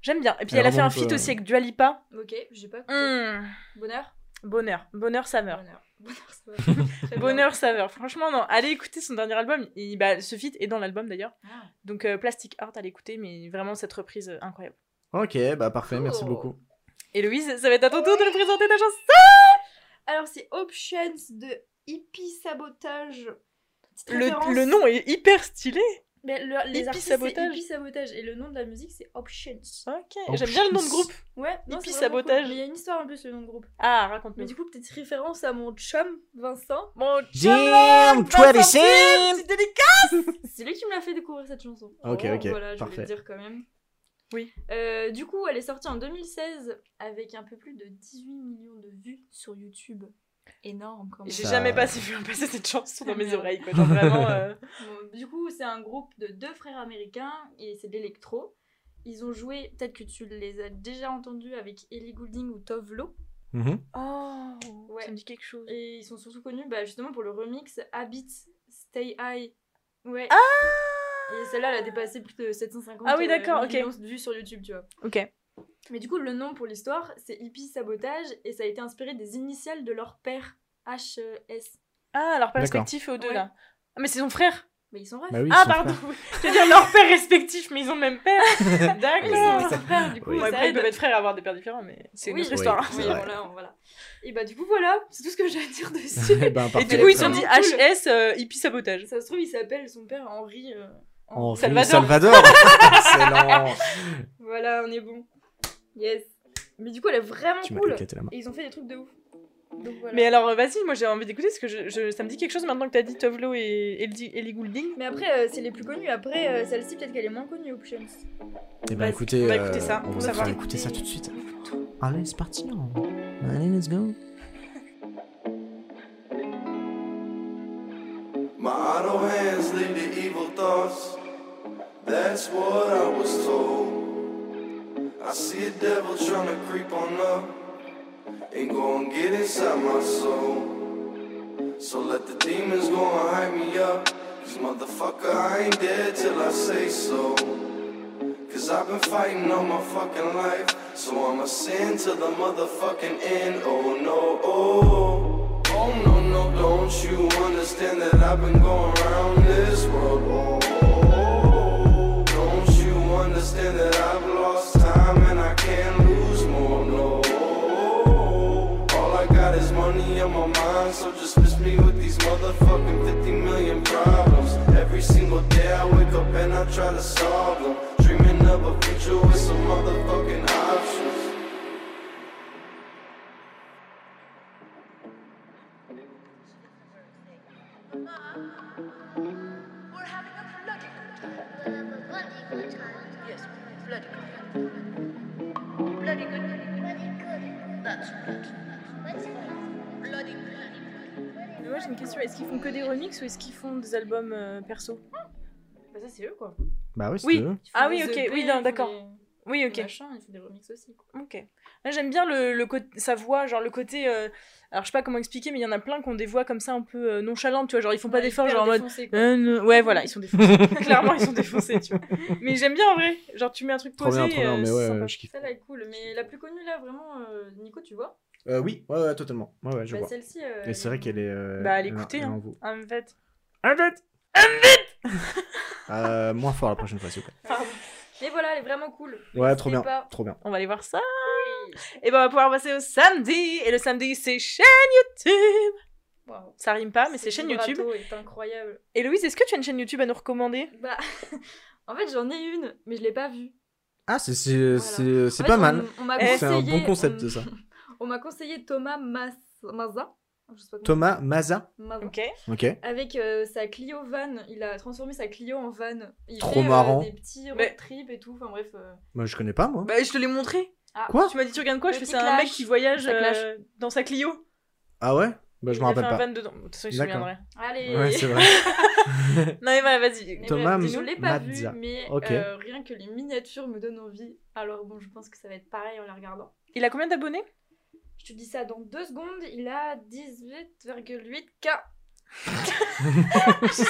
j'aime bien. Et puis Elle elle a fait un feat euh, aussi avec Dua Lipa. Ok, j'ai pas écouté. Mmh. Bonheur? Bonheur, bonheur saveur. Bonheur. Bonheur, bien. Bonheur saveur. Franchement, non. Allez écouter son dernier album. Et, bah, ce feat est dans l'album d'ailleurs. Ah. Donc euh, Plastic Heart, allez écouter. Mais vraiment, cette reprise euh, incroyable. Ok, bah parfait, merci beaucoup. Héloïse, ça va être à ton tour de nous présenter ta chanson. Alors, c'est Options de Hippie Sabotage. Le, le nom est hyper stylé. Mais le- les Hippie artistes, Sabotage. c'est Hippie Sabotage. Et le nom de la musique, c'est Options. Ok, j'aime bien le nom de groupe. Ouais, non, Hippie c'est Sabotage. cool. Mais il y a une histoire en plus, le nom de groupe. Ah, Mais raconte-nous. du coup, petite référence à mon chum, Vincent. Damn, 20 cents Petite dédicace C'est lui qui me l'a fait découvrir cette chanson. Ok, Oh, ok, Voilà, je voulais parfait. le dire quand même. Oui. Euh, du coup, elle est sortie en 2016 avec un peu plus de 18 millions de vues sur YouTube. Énorme quand même. J'ai Ça- jamais passé, vu passer cette chanson dans mes oreilles. Quoi. Genre vraiment. euh, Bon, du coup, c'est un groupe de deux frères américains et c'est de l'électro. Ils ont joué, peut-être que tu les as déjà entendus avec Ellie Goulding ou Tovlo. Mhm. Oh, Ouais. ça me dit quelque chose. Et ils sont surtout connus bah, justement pour le remix Habit Stay High. Ouais. Et celle-là, elle a dépassé plus de 750 Ah oui, d'accord, ok. millions de vues sur YouTube, tu vois. Ok. Mais du coup, le nom pour l'histoire, c'est Hippie Sabotage et ça a été inspiré des initiales de leur père, HS. Ah, leur père D'accord. respectif aux deux Ouais. là. Ah, mais c'est son frère. Mais ils sont refs. Bah oui, ah, pardon. Je veux dire leur père respectif, mais ils ont le même père. Oui, ils D'accord. sont frères, du coup, Oui. Bon, après, ils peuvent être frères et avoir des pères différents, mais c'est une Oui. autre Oui, histoire. Oui, voilà, voilà. Et bah, du coup, voilà, c'est tout ce que j'ai à dire dessus. Eh ben, Et parfait. du coup, ils se sont dit cool. HS, euh, hippie sabotage. ça se trouve, il s'appelle son père Henri. euh, Henri Salvador. Salvador. Excellent. Voilà, on est bon. Yes. Mais du coup, elle est vraiment Tu m'as cool. éclaté la main. Et ils ont fait des trucs de ouf. Donc voilà. Mais alors, vas-y, moi j'ai envie d'écouter parce que je, je- ça me dit quelque chose maintenant que t'as dit Tovlo et Ellie, Ellie Goulding. Mais après, euh, c'est les plus connus. Après, euh, celle-ci, peut-être qu'elle est moins connue, Options. Eh ben Vas-y, écoutez, on va euh, écouter ça, on pour va savoir. écouter ça tout de suite. Allez, c'est parti. hein. Allez, let's go. My idle hands lead to evil thoughts. That's what see a devil trying to creep on up Ain't go and get inside my soul. So let the demons go and hype me up. Cause motherfucker, I ain't dead till I say so. Cause I've been fighting all my fucking life. So I'ma sin to the motherfucking end. Oh no, oh. Oh no, no, don't you understand that I've been going around this world? Oh, oh, oh. don't you understand that I've lost money on my mind, so just miss me with these motherfucking 50 million problems. Every single day I wake up and I try to solve them. Dreaming of a future with some motherfucking options. J'ai une question, est-ce qu'ils font que des remixes ou est-ce qu'ils font des albums euh, perso? Bah, ça, c'est eux quoi. Bah oui, c'est Oui. eux. Ah des oui, ok, EP, oui, non, font d'accord. des- Oui, des ok. machins, ils font des remixes aussi quoi. Ok. Là, j'aime bien le, le côté, sa voix, genre le côté. euh, alors, je sais pas comment expliquer, mais il y en a plein qui ont des voix comme ça un peu euh, nonchalantes, tu vois. Genre, ils font pas d'efforts, genre en mode. Euh, non. Ouais, voilà, ils sont défoncés. Clairement, ils sont défoncés, tu vois. Mais j'aime bien en vrai. Genre, tu mets un truc Trop posé. bien, trop bien, euh, mais c'est ouais, je kiffe. Celle-là est cool, mais la plus connue là, vraiment, euh, Nico, tu vois? Euh, oui, ouais, ouais, totalement. Ouais, ouais, je Bah, vois. Celle-ci. euh, Et c'est vrai qu'elle est. euh, Bah, elle elle- écoutait, elle hein. en fait. En fait Euh, Moins fort la prochaine fois, s'il vous plaît. Mais voilà, elle est vraiment cool. Ouais, trop bien. pas. Trop bien. On va aller voir ça. Et ben, on va pouvoir passer au samedi. Et le samedi, c'est chaîne YouTube. Waouh. Ça rime pas, mais c'est Ce chaîne YouTube. est incroyable. Et Louise, est-ce que tu as une chaîne YouTube à nous recommander? Bah, en fait, j'en ai une, mais je l'ai pas vue. Ah, c'est c'est- Voilà. c'est- c'est En pas fait, mal. On, on m'a C'est un conseillé- bon concept, on- ça. On m'a conseillé Thomas Mas- Maza. Je sais pas comment- Thomas Maza. Maza. Ok. Ok. Avec euh, sa Clio van, il a transformé sa Clio en van. Il Trop fait, euh, marrant. des petits road Mais- trips et tout. Enfin bref. euh, Moi, je connais pas, moi. Bah, je te l'ai montré. Ah, Quoi Tu m'as dit, tu regardes quoi? Je fais, Petit c'est un mec qui voyage euh, dans sa Clio. Ah ouais? Bah, je Il me a fait rappelle un pas. van dedans. De toute façon, il se D'accord. souviendrait. Allez. Ouais, c'est vrai. Non, mais voilà, vas-y. Mais Thomas bref, je l'ai pas Mazza. vu, mais euh, rien que les miniatures me donnent envie. Alors bon, je pense que ça va être pareil en la regardant. Il a combien d'abonnés? Je te dis ça dans deux secondes, il a 18,8K. Je sais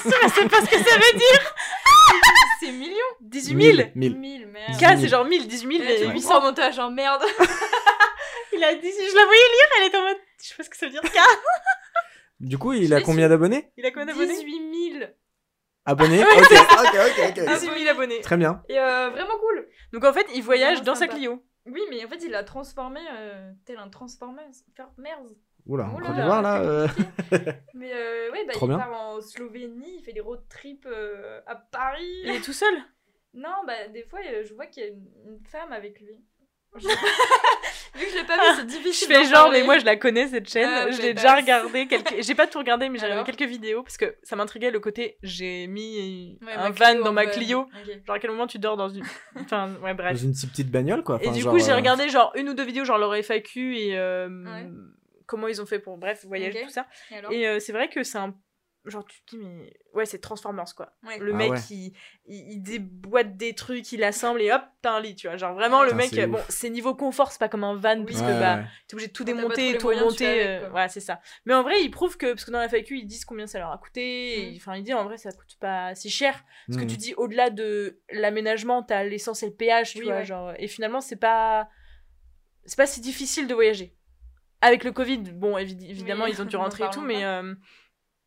pas ce que ça veut dire. C'est millions 18 000 1000. 1000, merde. K, c'est genre 1000, 18 000 Et là, tu et me 800. prends mon montage en merde. Il a dit, je la voyais lire, elle était en mode, je sais pas ce que ça veut dire K. Du coup, il Je a combien d'abonnés? Il a combien d'abonnés? 18 000. Abonnés Ok, ok, ok, ok. 18 000 abonnés. Très bien. Et euh, vraiment cool. Donc en fait, il voyage dans sa sympa. Clio. Oui, mais en fait, il a transformé euh, tel un Transformers. Merde. Oula, on là, voir là. euh, Mais euh, ouais, bah, Trop il bien. part en Slovénie, il fait des road trips euh, à Paris. Il est tout seul? Non, bah des fois, je vois qu'il y a une, une femme avec lui. Je- Vu que je l'ai pas vu, c'est Je difficile. fais d'en genre, parler. mais moi je la connais cette chaîne. Ah, je l'ai bah, déjà regardé. Quelques... J'ai pas tout regardé, mais j'ai regardé quelques vidéos parce que ça m'intriguait le côté j'ai mis Ouais, un van Clio dans ma. Clio. Genre à quel moment tu dors dans une. Enfin, ouais, Dans bref. une petite petite bagnole quoi. Et du genre, coup, j'ai euh, regardé genre une ou deux vidéos, genre leur FAQ et euh, Ouais. comment ils ont fait pour, bref, voyager, tout ça. Et euh, c'est vrai que c'est un. Genre, tu te dis, mais. Ouais, c'est Transformers, quoi. Ouais. Le Ah mec, ouais. il, il, il déboîte des trucs, il assemble et hop, t'as un lit, tu vois. Genre, vraiment, le Putain, mec. bon, c'est niveau confort, c'est pas comme un van, Oui. puisque Ouais, bah, ouais. t'es obligé de tout démonter, tout remonter. euh, voilà, c'est ça. Mais en vrai, il prouve que. Parce que dans la FAQ, ils disent combien ça leur a coûté. Mm. Enfin, il dit en vrai, ça coûte pas si cher. Parce que Mhm. tu dis, au-delà de l'aménagement, t'as l'essence et le péage, tu Oui, vois. ouais. Genre, et finalement, c'est pas. C'est pas si difficile de voyager. Avec le Covid, bon, évi- évidemment, Oui, ils ont dû rentrer et tout, mais.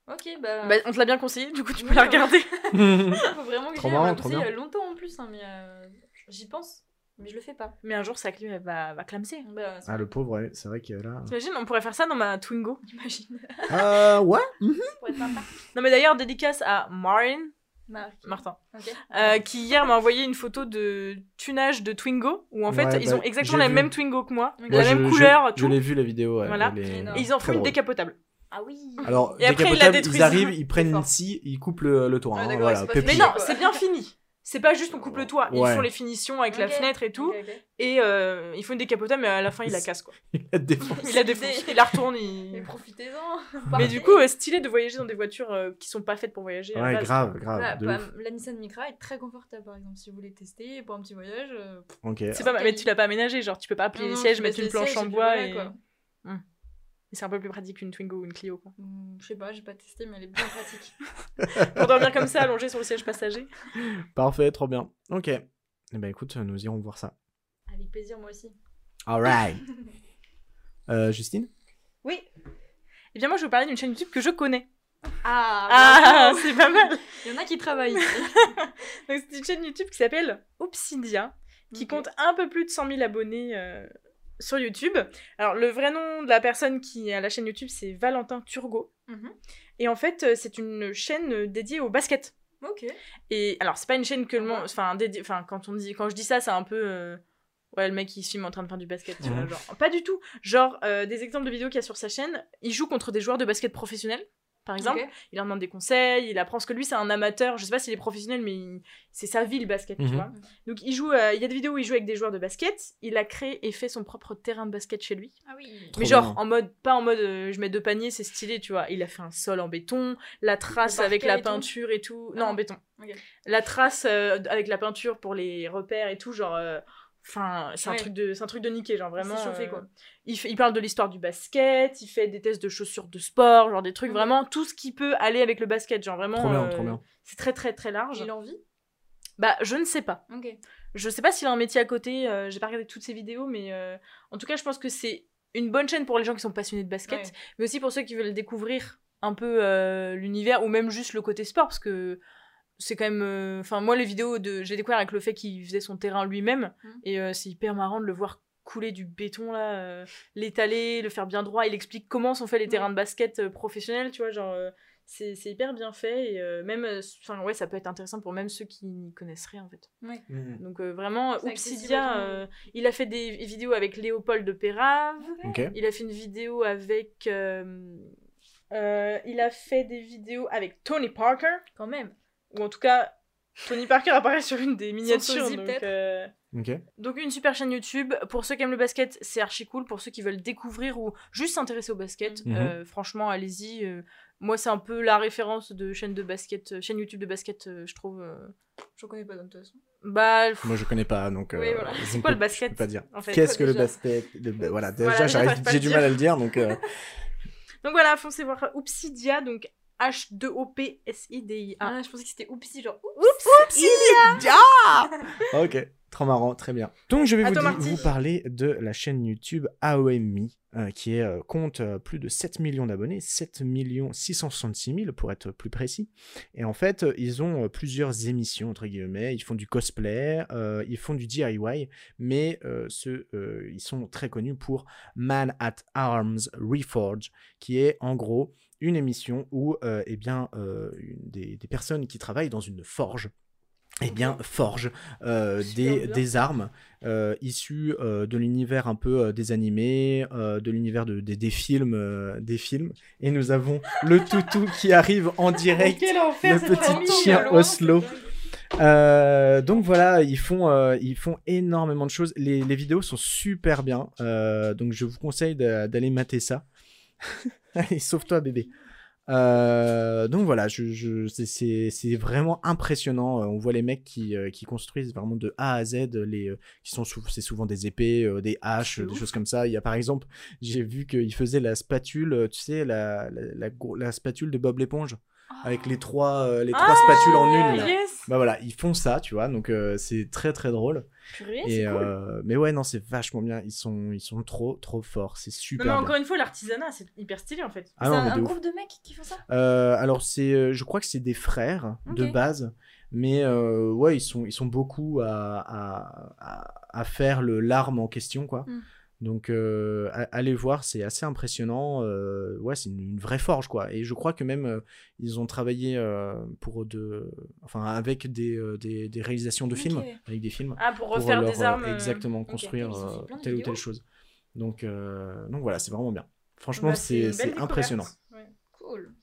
Euh, Ok, bah. bah, on te l'a bien conseillé, du coup, tu peux Oui, la regarder. faut vraiment que Trop j'y aille. marrant, trop conseillé bien. a longtemps en plus, hein, mais euh, j'y pense. Mais je le fais pas. Mais un jour, sa elle va, va clamser. Bah, Ah, le pauvre, ouais, c'est vrai que là. T'imagines, on pourrait faire ça dans ma Twingo. J'imagine. Euh, ouais. Pour être sympa. Non, mais d'ailleurs, dédicace à Marin, Marc. Martin, euh, qui hier m'a envoyé une photo de tunage de Twingo, où en fait, Ouais, ils bah, ont exactement la vu. même Twingo que moi, la Ouais, même je- couleur, je, tout. Je l'ai vu la vidéo. ouais, Voilà. Et ils en font une décapotable. Ah oui. Alors, Et après, ils la détruisent. ils arrivent, ils prennent une scie, ils coupent le, le toit. Ah, hein, voilà. Mais non, c'est bien fini. C'est pas juste on coupe le toit, ils Ouais. font les finitions avec la fenêtre et tout, et euh, il faut une décapotable, mais à la fin il la casse quoi. Il la défonce. Il la défonce, il la retourne, Mais il... profitez-en. Mais du coup, euh, stylé de voyager dans des voitures euh, qui sont pas faites pour voyager. Ouais, base, grave, quoi. grave. Voilà, bah, la Nissan Micra est très confortable par exemple si vous voulez tester pour un petit voyage. euh. C'est pas mal, mais tu l'as pas aménagé, genre tu peux pas plier non, les sièges, mettre une planche en bois et... c'est un peu plus pratique qu'une Twingo ou une Clio quoi. Hum, Je sais pas, j'ai pas testé mais elle est bien pratique. Pour dormir comme ça, allongé sur le siège passager. Parfait, trop bien. Ok. Eh ben écoute, nous irons voir ça. Avec plaisir moi aussi. Alright. euh, Justine? Oui. Eh bien moi je vais vous parler d'une chaîne YouTube que je connais. Ah, Ah, c'est pas mal. Il y en a qui travaillent. ici. Donc c'est une chaîne YouTube qui s'appelle Obsidia, qui compte un peu plus de 100 000 abonnés euh, sur YouTube. Alors le vrai nom de la personne qui a la chaîne YouTube c'est Valentin Turgot. Mhm. Et en fait euh, c'est une chaîne euh, dédiée au basket. Ok. Et alors, c'est pas une chaîne que le monde. Enfin, dédi- enfin, quand on dit, quand je dis ça, c'est un peu. euh, Ouais, le mec il se filme en train de faire du basket, tu vois, Mhm. genre. Pas du tout. Genre, euh, des exemples de vidéos qu'il y a sur sa chaîne, il joue contre des joueurs de basket professionnels, par exemple. Il leur demande des conseils, il apprend ce que lui, c'est un amateur. Je sais pas s'il est professionnel, mais il- c'est sa vie le basket, tu Mhm. vois. Donc, il joue. euh, Il y a des vidéos où il joue avec des joueurs de basket. Il a créé et fait son propre terrain de basket chez lui. Ah oui. Trop mais genre, bien. en mode, pas en mode euh, je mets deux paniers, c'est stylé, tu vois. Il a fait un sol en béton, la trace avec la et tout peinture et tout. Non, Ah. en béton. La trace euh, avec la peinture pour les repères et tout, genre. Enfin, c'est un truc de, c'est un truc de niquer, genre vraiment. euh, quoi. Il, fait- il parle de l'histoire du basket, il fait des tests de chaussures de sport, genre des trucs Ok. vraiment tout ce qui peut aller avec le basket, genre vraiment. Trop bien, euh, trop bien. C'est très très très large. Il a envie Bah, je ne sais pas. Ok. Je sais pas s'il a un métier à côté, euh, j'ai pas regardé toutes ses vidéos, mais euh, en tout cas, je pense que c'est une bonne chaîne pour les gens qui sont passionnés de basket, Ouais. mais aussi pour ceux qui veulent découvrir un peu euh, l'univers ou même juste le côté sport, parce que c'est quand même. euh, Enfin, moi, les vidéos, de... j'ai découvert avec le fait qu'il faisait son terrain lui-même, Mhm. et euh, c'est hyper marrant de le voir couler du béton là, euh, l'étaler, le faire bien droit. Il explique comment sont faits les Ouais. terrains de basket euh, professionnels, tu vois, genre. euh, c'est c'est hyper bien fait et euh, même enfin ouais ça peut être intéressant pour même ceux qui n'y connaissent rien en fait Mhm. donc euh, vraiment, euh, il a fait des vidéos avec Léopold de Pérave, il a fait une vidéo avec... euh, euh, il a fait des vidéos avec Tony Parker, Quand même. Ou en tout cas, Tony Parker apparaît sur une des miniatures. sosie, donc, peut-être. euh, donc une super chaîne YouTube. Pour ceux qui aiment le basket, c'est archi cool. Pour ceux qui veulent découvrir ou juste s'intéresser au basket, Mhm. euh, franchement, allez-y. euh, moi, c'est un peu la référence de chaîne de basket, euh, chaîne YouTube de basket, euh, je trouve. euh, Je connais pas de toute façon. Bah, pff, Moi, je connais pas, donc. Oui, voilà. C'est quoi peux- le basket Je peux pas dire. en fait, Qu'est-ce que le basket? Le- Voilà, déjà, Voilà, j'ai du dire. mal à le dire, donc. euh, Donc voilà, foncez voir Oupsidia, donc H2OPSIDIA. Ah, je pensais que c'était Oupsi, genre Oupsidia Ok, trop marrant, très bien. Donc je vais vous, parler de la chaîne YouTube AOMI, euh, qui est, euh, compte euh, plus de 7 millions d'abonnés, 7 millions 666 000 pour être plus précis. Et en fait, euh, ils ont euh, plusieurs émissions, entre guillemets, ils font du cosplay, euh, ils font du DIY, mais euh, euh, ils sont très connus pour Man at Arms Reforge, qui est en gros une émission où euh, eh bien, euh, des, des personnes qui travaillent dans une forge eh bien, forge euh, des, des armes euh, issues euh, de l'univers un peu des animés, de l'univers de, des, des films, des films. Et nous avons le toutou qui arrive en direct, le petit chien Oslo. Euh, donc voilà, ils font, euh, ils font énormément de choses. Les, les vidéos sont super bien. Euh, donc je vous conseille d'a- d'aller mater ça. Allez, sauve-toi bébé. Euh, donc voilà, je, je, c'est- vraiment impressionnant. Euh, On voit les mecs qui, euh, qui construisent vraiment de A à Z, les, qui sont c'est souvent des épées, des haches, des ouf. choses comme ça. Il y a par exemple, j'ai vu qu'il faisait la spatule, tu sais, la, la, la, gro- la spatule de Bob l'éponge, avec les trois, les trois Ah, spatules en une. Yes Bah voilà, ils font ça, tu vois, donc euh, c'est très très drôle. Purée, Et c'est cool. euh, mais ouais, non, c'est vachement bien. Ils sont, ils sont trop trop forts. C'est Non, super. mais bien. encore une fois, l'artisanat, c'est hyper stylé en fait. Ah c'est un, un groupe de mecs qui font ça? Euh, alors c'est, euh, je crois que c'est des frères de base, mais euh, ouais, ils sont, ils sont beaucoup à, à, à, à faire le l'arme en question, quoi. Mm. Donc euh, allez voir, c'est assez impressionnant. euh, ouais, c'est une, une vraie forge, quoi. Et je crois que même euh, ils ont travaillé euh, pour de, enfin avec des, des, des réalisations de films, avec des films. Ah, pour pour refaire leur, des armes. exactement construire Ils telle ou telle chose. Donc, donc voilà, c'est vraiment bien. Franchement, Bah, c'est impressionnant. Ouais. Cool.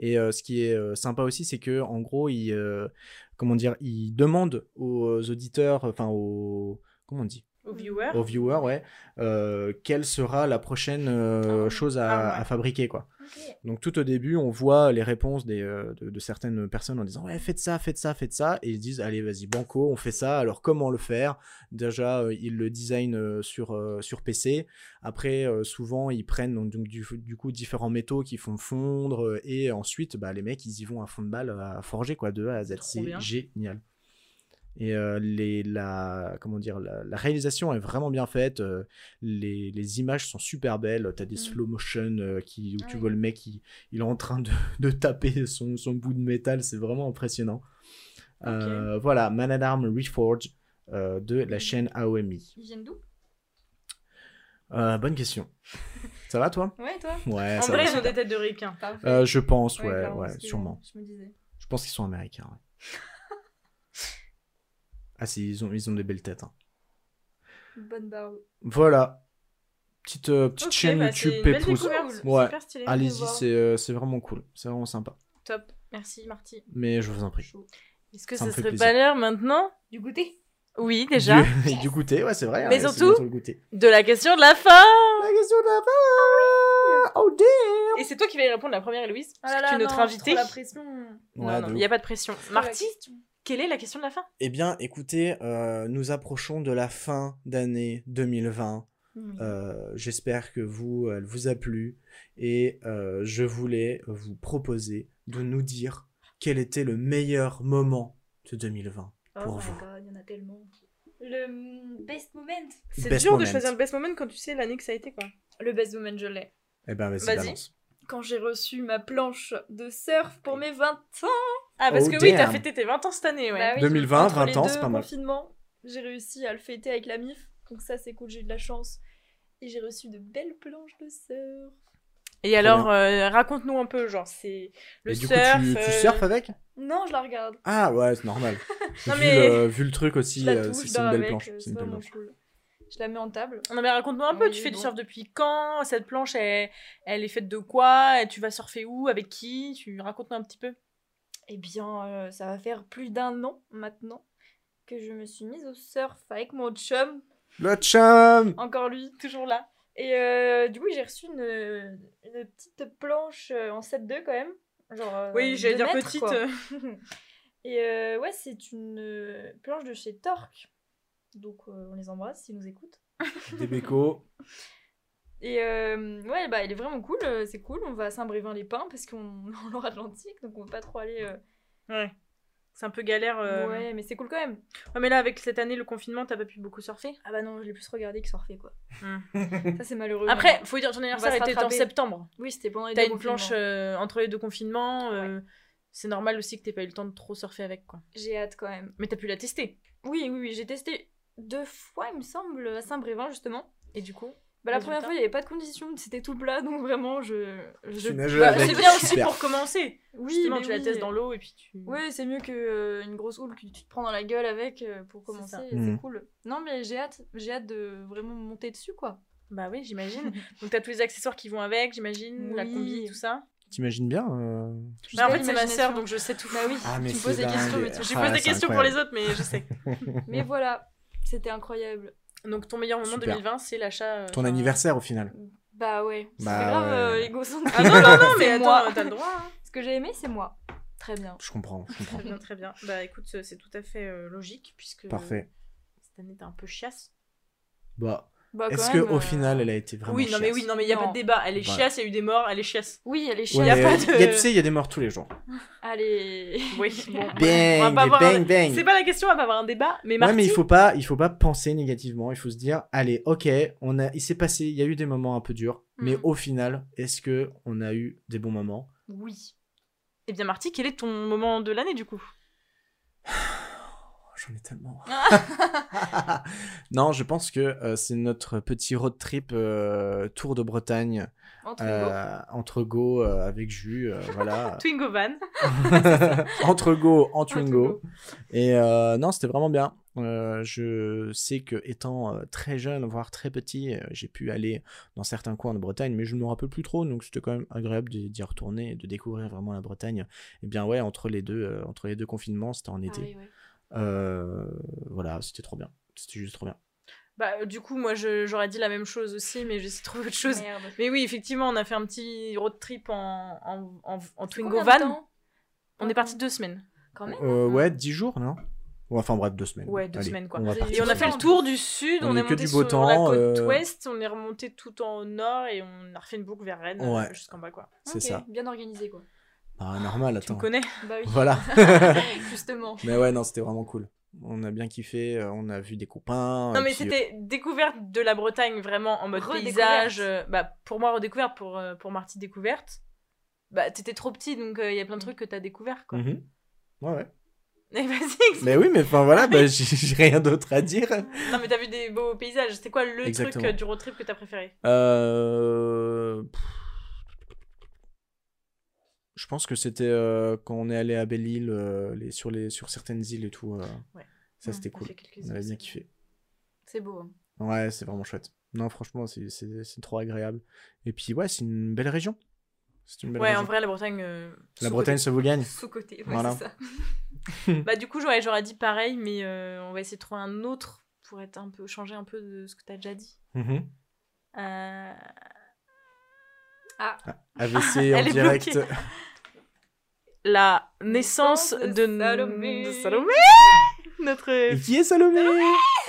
Et ce qui est sympa aussi, c'est que en gros, il, euh, comment dire, il demande aux auditeurs, enfin aux, comment on dit, Aux viewers. aux viewers, ouais, euh, quelle sera la prochaine euh, Ah, chose à, ah ouais. à fabriquer, quoi. Donc tout au début, on voit les réponses des, euh, de, de certaines personnes en disant ouais faites ça, faites ça, faites ça, et ils disent allez vas-y banco, on fait ça. Alors comment le faire? Déjà euh, ils le designent sur euh, sur PC. Après euh, souvent ils prennent donc, donc, du, du coup différents métaux qui font fondre et ensuite bah les mecs ils y vont à fond de balle à forger quoi de A à Z. C'est génial. Et euh, les, la, comment dire, la, la réalisation est vraiment bien faite. euh, les, les images sont super belles. T'as des Mhm. slow motion euh, qui, où Ah tu oui. vois le mec, il, il est en train de, de taper son, son bout de métal. C'est vraiment impressionnant. Voilà, Man at Arm Reforge de la chaîne AOMI. Ils viennent d'où bonne question. ça va toi? Ouais, toi? Ouais, En ça vrai, ils ont des têtes de. Euh, je pense, ouais, ouais, sûrement. Je me disais. Je pense qu'ils sont américains. ouais. Ah si, ils ont, ils ont des belles têtes. hein. Bonne barbe. Voilà. Petite, euh, petite chaîne bah, YouTube découverte, Ouais. Super stylé. Allez-y, c'est euh, c'est vraiment cool. C'est vraiment sympa. Top. Merci Marty. Mais je vous en prie. Est-ce que Ça serait plaisir. pas l'heure maintenant Du goûter Oui, déjà. Du, du goûter, ouais, c'est vrai. Mais ouais, c'est surtout- bientôt le goûter. De la question de la fin La question de la fin Oh damn Et c'est toi qui vas y répondre la première, Héloïse, parce que tu es notre invitée. la pression. Non, Ouais, non, il n'y a pas de pression. Marty. Quelle est la question de la fin? Eh bien, écoutez, euh, nous approchons de la fin d'année 2020. Oui. Euh, J'espère que vous, elle vous a plu. Et euh, je voulais vous proposer de nous dire quel était le meilleur moment de 2020 pour oh my vous. God, il y en a tellement. Le mm, best moment. C'est dur de choisir le best moment quand tu sais l'année que ça a été, quoi? Le best moment, je l'ai. Eh ben, vas-y. Quand j'ai reçu ma planche de surf pour mes 20 ans. Ah, parce Oh, que oui, t'as fêté tes 20 ans cette année, ouais. Bah oui, 2020, entre 20 les ans, c'est pas mal. confinements, j'ai réussi à le fêter avec la MIF. Donc ça, c'est cool, j'ai eu de la chance. Et j'ai reçu de belles planches de surf. Et alors, euh, raconte-nous un peu, genre, c'est le Et du surf. coup, tu, tu euh, surfes avec? Non, je la regarde. Ah ouais, c'est normal. Non, vu, mais- le, vu le truc aussi, euh, touche, c'est une belle avec, planche. euh, C'est une belle vraiment planche. cool. Je la mets en table. Non, mais raconte-nous un peu, Oui, tu fais du surf depuis quand? Cette planche, elle, elle est faite de quoi? Et Tu vas surfer où? Avec qui? Tu racontes-nous un petit peu. Eh bien, euh, ça va faire plus d'un an maintenant que je me suis mise au surf avec mon chum. Le chum Encore lui, toujours là. Et euh, du coup, j'ai reçu une, une petite planche euh, en 7-2 quand même. Genre, euh, Oui, j'allais dire mètres, petite. Et euh, ouais, c'est une planche de chez Torque. Donc, euh, on les embrasse s'ils nous écoutent. Des bécos. Et euh, ouais, bah, elle est vraiment cool. euh, C'est cool. On va à Saint-Brévin-les-Pins parce qu'on est en Loire-Atlantique. Donc, on va pas trop aller. euh, Ouais. C'est un peu galère. euh. Ouais. Ouais, mais c'est cool quand même. mais là, avec cette année, le confinement, t'as pas pu beaucoup surfer? Ah bah non, je l'ai plus regardé que surfer quoi. Hmm. Ça, c'est malheureux. Après, faut dire, ton anniversaire se était en rattraper. septembre. oui, c'était pendant les T'as deux une planche euh, entre les deux confinements. euh, C'est normal aussi que t'aies pas eu le temps de trop surfer avec, quoi. J'ai hâte quand même. Mais t'as pu la tester. Oui, oui, oui, j'ai testé deux fois, il me semble, à Saint-Brévin justement. Et du coup Bah, la Résultat première fois, il n'y avait pas de conditions, c'était tout plat, donc vraiment, je. je... Tu nages Bah. C'est bien aussi Super. pour commencer. Oui, Justement, mais tu la oui. testes dans l'eau et puis tu. Ouais, c'est mieux que euh, une grosse houle que tu te prends dans la gueule avec euh, pour commencer, ça. c'est cool. Non, mais j'ai hâte, j'ai hâte de vraiment monter dessus, quoi. Bah oui, j'imagine. Donc t'as tous les accessoires qui vont avec, j'imagine, la Oui. combi, tout ça. T'imagines bien euh, Bah, en fait, c'est ma sœur, donc je sais tout. Bah oui, Ah, mais tu me poses des dingue. questions, mais tu... Je Ah, pose des questions pour les autres, mais je sais. Mais voilà, c'était incroyable. Donc ton meilleur moment Super. 2020, c'est l'achat. euh, Ton anniversaire au final. Bah ouais, c'est Bah pas grave, ouais. euh, égocentrique. Ah non, non, non, mais C'est attends, moi. t'as le droit. hein. Ce que j'ai aimé, c'est moi. Très bien. Je comprends, je comprends. Très bien, très bien. Bah écoute, c'est c'est tout à fait euh, logique, puisque Parfait. cette année t'es un peu chiasse. Bah, Bah, est-ce que même, au euh, final, elle a été vraiment oui, non, mais chiasse oui, non, mais il y a pas de débat. Elle est Bah. chiasse, il y a eu des morts, elle est chiasse. Oui, elle est Ouais, y a mais pas il y a- de- tu sais, il y a des morts tous les jours. Allez. Oui, bon. Bang, on va pas avoir bang, un- bang. C'est pas la question, on va pas avoir un débat, mais Ouais, Marty. mais il faut pas, il faut pas penser négativement. Il faut se dire, allez, ok, on a, il s'est passé, il y a eu des moments un peu durs, mais Mhm. au final, est-ce que on a eu des bons moments? Oui. Eh bien, Marty, quel est ton moment de l'année du coup? J'en ai tellement. non, je pense que euh, c'est notre petit road trip euh, tour de Bretagne Entre euh, entre Go euh, avec Jus, voilà. Twingo Van. entre Go en Twingo. Go. Et non, c'était vraiment bien. Je sais que étant très jeune, voire très petit, j'ai pu aller dans certains coins de Bretagne, mais je ne me rappelle plus trop, donc c'était quand même agréable d'y retourner et de découvrir vraiment la Bretagne. Et bien ouais, entre les deux, entre les deux confinements, c'était en Ah été. oui, ouais. Euh, voilà, c'était trop bien. C'était juste trop bien. Bah, euh, du coup, moi je- j'aurais dit la même chose aussi, mais j'ai trouvé autre chose. Merde. Mais oui, effectivement, on a fait un petit road trip en, en, en, en Twingo Van. temps On est parti deux semaines. Quand même. Euh, ouais, 10 jours, non? Enfin bref, deux semaines. Ouais, deux semaines, quoi. Et on a fait le tour du sud, On est monté sur la côte euh, ouest, on est remonté tout en nord et on a refait une boucle vers Rennes Ouais. jusqu'en bas, quoi. C'est ça. Bien organisé, quoi. Ah, normal, Tu attends. me connais Bah oui. Voilà. Justement. mais ouais, non, c'était vraiment cool. On a bien kiffé, euh, on a vu des copains. Non, mais puis, c'était découverte de la Bretagne, vraiment en mode Redécouverte. paysage. euh, bah, pour moi, redécouverte, pour, euh, pour Marty, découverte. Bah, t'étais trop petit, donc il y a plein de trucs que t'as découvert, quoi. Mhm. Ouais, ouais. Et vas-y, explique. Mais oui, mais enfin voilà, bah, j'ai rien d'autre à dire. Non, mais t'as vu des beaux paysages. C'était quoi le Exactement. truc euh, du road trip que t'as préféré? Euh... Je pense que c'était euh, quand on est allé à Belle-Île, euh, les, sur, les, sur certaines îles et tout. euh, Ouais. Ça, c'était cool. On avait bien kiffé. C'est beau. hein. Ouais, c'est vraiment chouette. Non, franchement, c'est- trop agréable. Et puis, ouais, c'est une belle région. C'est une belle Ouais, région. en vrai, la Bretagne. La. Bretagne, ça vous gagne Sous-côté, ouais, Voilà. c'est ça. Bah, du coup, j'aurais dit pareil, mais on va essayer de trouver un autre pour être un peu, changer un peu de ce que t'as déjà dit. Mhm. Euh, AVC en Elle est direct. La naissance de de Salomé. de Salomé. Notre. Et qui est Salomé?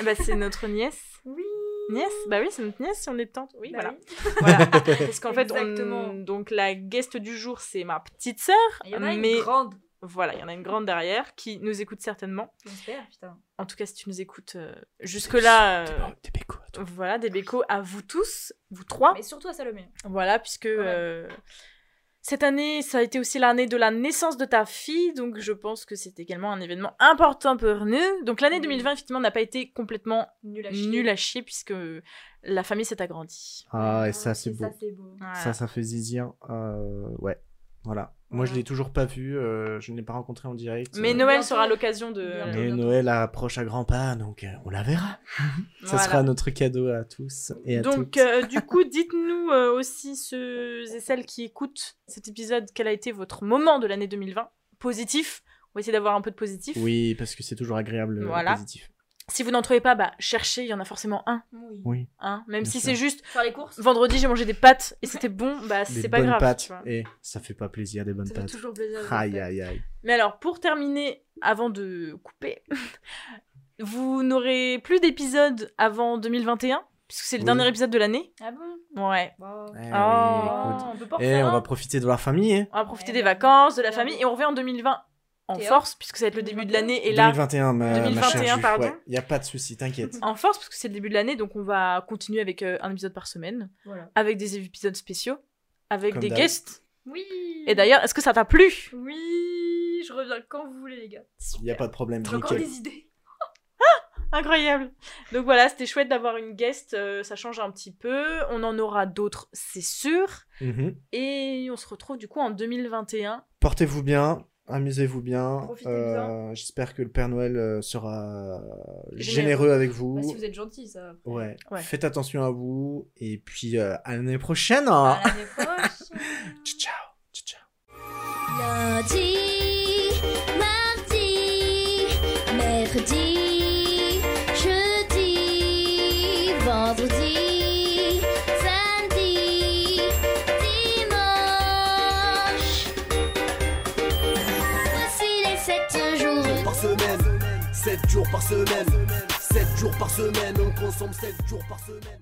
Bah, c'est notre nièce. Oui. Nièce? Bah oui, c'est notre nièce si on est tante. Oui, Bah voilà. oui. voilà. Parce qu'en fait, on... donc la guest du jour, c'est ma petite sœur. Il y en a mais une grande. voilà, il y en a une grande derrière qui nous écoute certainement. J'espère, putain. En tout cas, si tu nous écoutes euh, jusque-là, euh, Des bécos à toi. voilà, des bécos à vous tous, vous trois. Mais surtout à Salomé. Voilà, puisque euh, cette année, ça a été aussi l'année de la naissance de ta fille, donc je pense que c'est également un événement important pour nous. Donc l'année Oui. 2020, effectivement, n'a pas été complètement Nul à chier. nulle à chier, puisque la famille s'est agrandie. Ah, et ça, c'est beau. Ça, c'est beau. Voilà. Ça, ça fait zizir. Euh, ouais, voilà. Moi, je l'ai toujours pas vu. euh, je ne l'ai pas rencontré en direct. Mais euh, Noël sera l'occasion de... Mais Noël approche à grands pas, donc euh, on la verra. Ça Voilà. sera notre cadeau à tous et à Donc, toutes. euh, du coup, dites-nous euh, aussi, ceux et celles qui écoutent cet épisode, quel a été votre moment de l'année 2020 Positif? On va essayer d'avoir un peu de positif. Oui, parce que c'est toujours agréable, le Voilà. positif. Si vous n'en trouvez pas, bah, cherchez, il y en a forcément un. Oui. Oui, hein. Même Bien si sûr. c'est juste Faire les courses. vendredi, j'ai mangé des pâtes et c'était bon, bah, des c'est pas bonnes grave. pâtes. tu vois. Et ça fait pas plaisir, des bonnes Ça fait pâtes. toujours plaisir. de Aïe, faire. aïe, aïe. Mais alors, pour terminer, avant de couper, vous n'aurez plus d'épisodes avant 2021, puisque c'est le Oui. dernier épisode de l'année. Ah bon? Ouais. Bon. Eh oui, Oh. écoute. on peut pas Eh, refaire on un va profiter de leur famille. hein. On va profiter Ouais, des bah, vacances, de la bien famille, vu. et on revient en 2020 en Théo. force, puisque ça va être le début de l'année. Et là, 2021, ma, ma 2021, chère Juif, pardon. ouais. Y a pas de souci, t'inquiète. en force, parce que c'est le début de l'année, donc on va continuer avec euh, un épisode par semaine, Voilà. avec des épisodes spéciaux, avec Comme des guests. Oui. Et d'ailleurs, est-ce que ça t'a plu? Oui, je reviens quand vous voulez, les gars. Y a pas de problème, J'ai encore des idées. Incroyable. Donc voilà, c'était chouette d'avoir une guest, euh, ça change un petit peu. On en aura d'autres, c'est sûr. Mhm. Et on se retrouve du coup en 2021. Portez-vous bien, amusez-vous bien. Profitez Euh, J'espère que le Père Noël euh, sera Généreux. généreux avec vous. Bah, si vous êtes gentil, ça. Ouais. Ouais. Faites attention à vous. Et puis euh, à l'année prochaine. À hein. l'année prochaine. Ciao, ciao. ciao, ciao. Lundi, mardi, mercredi, jeudi, vendredi, 7 jours par semaine, 7 jours par semaine, on consomme 7 jours par semaine.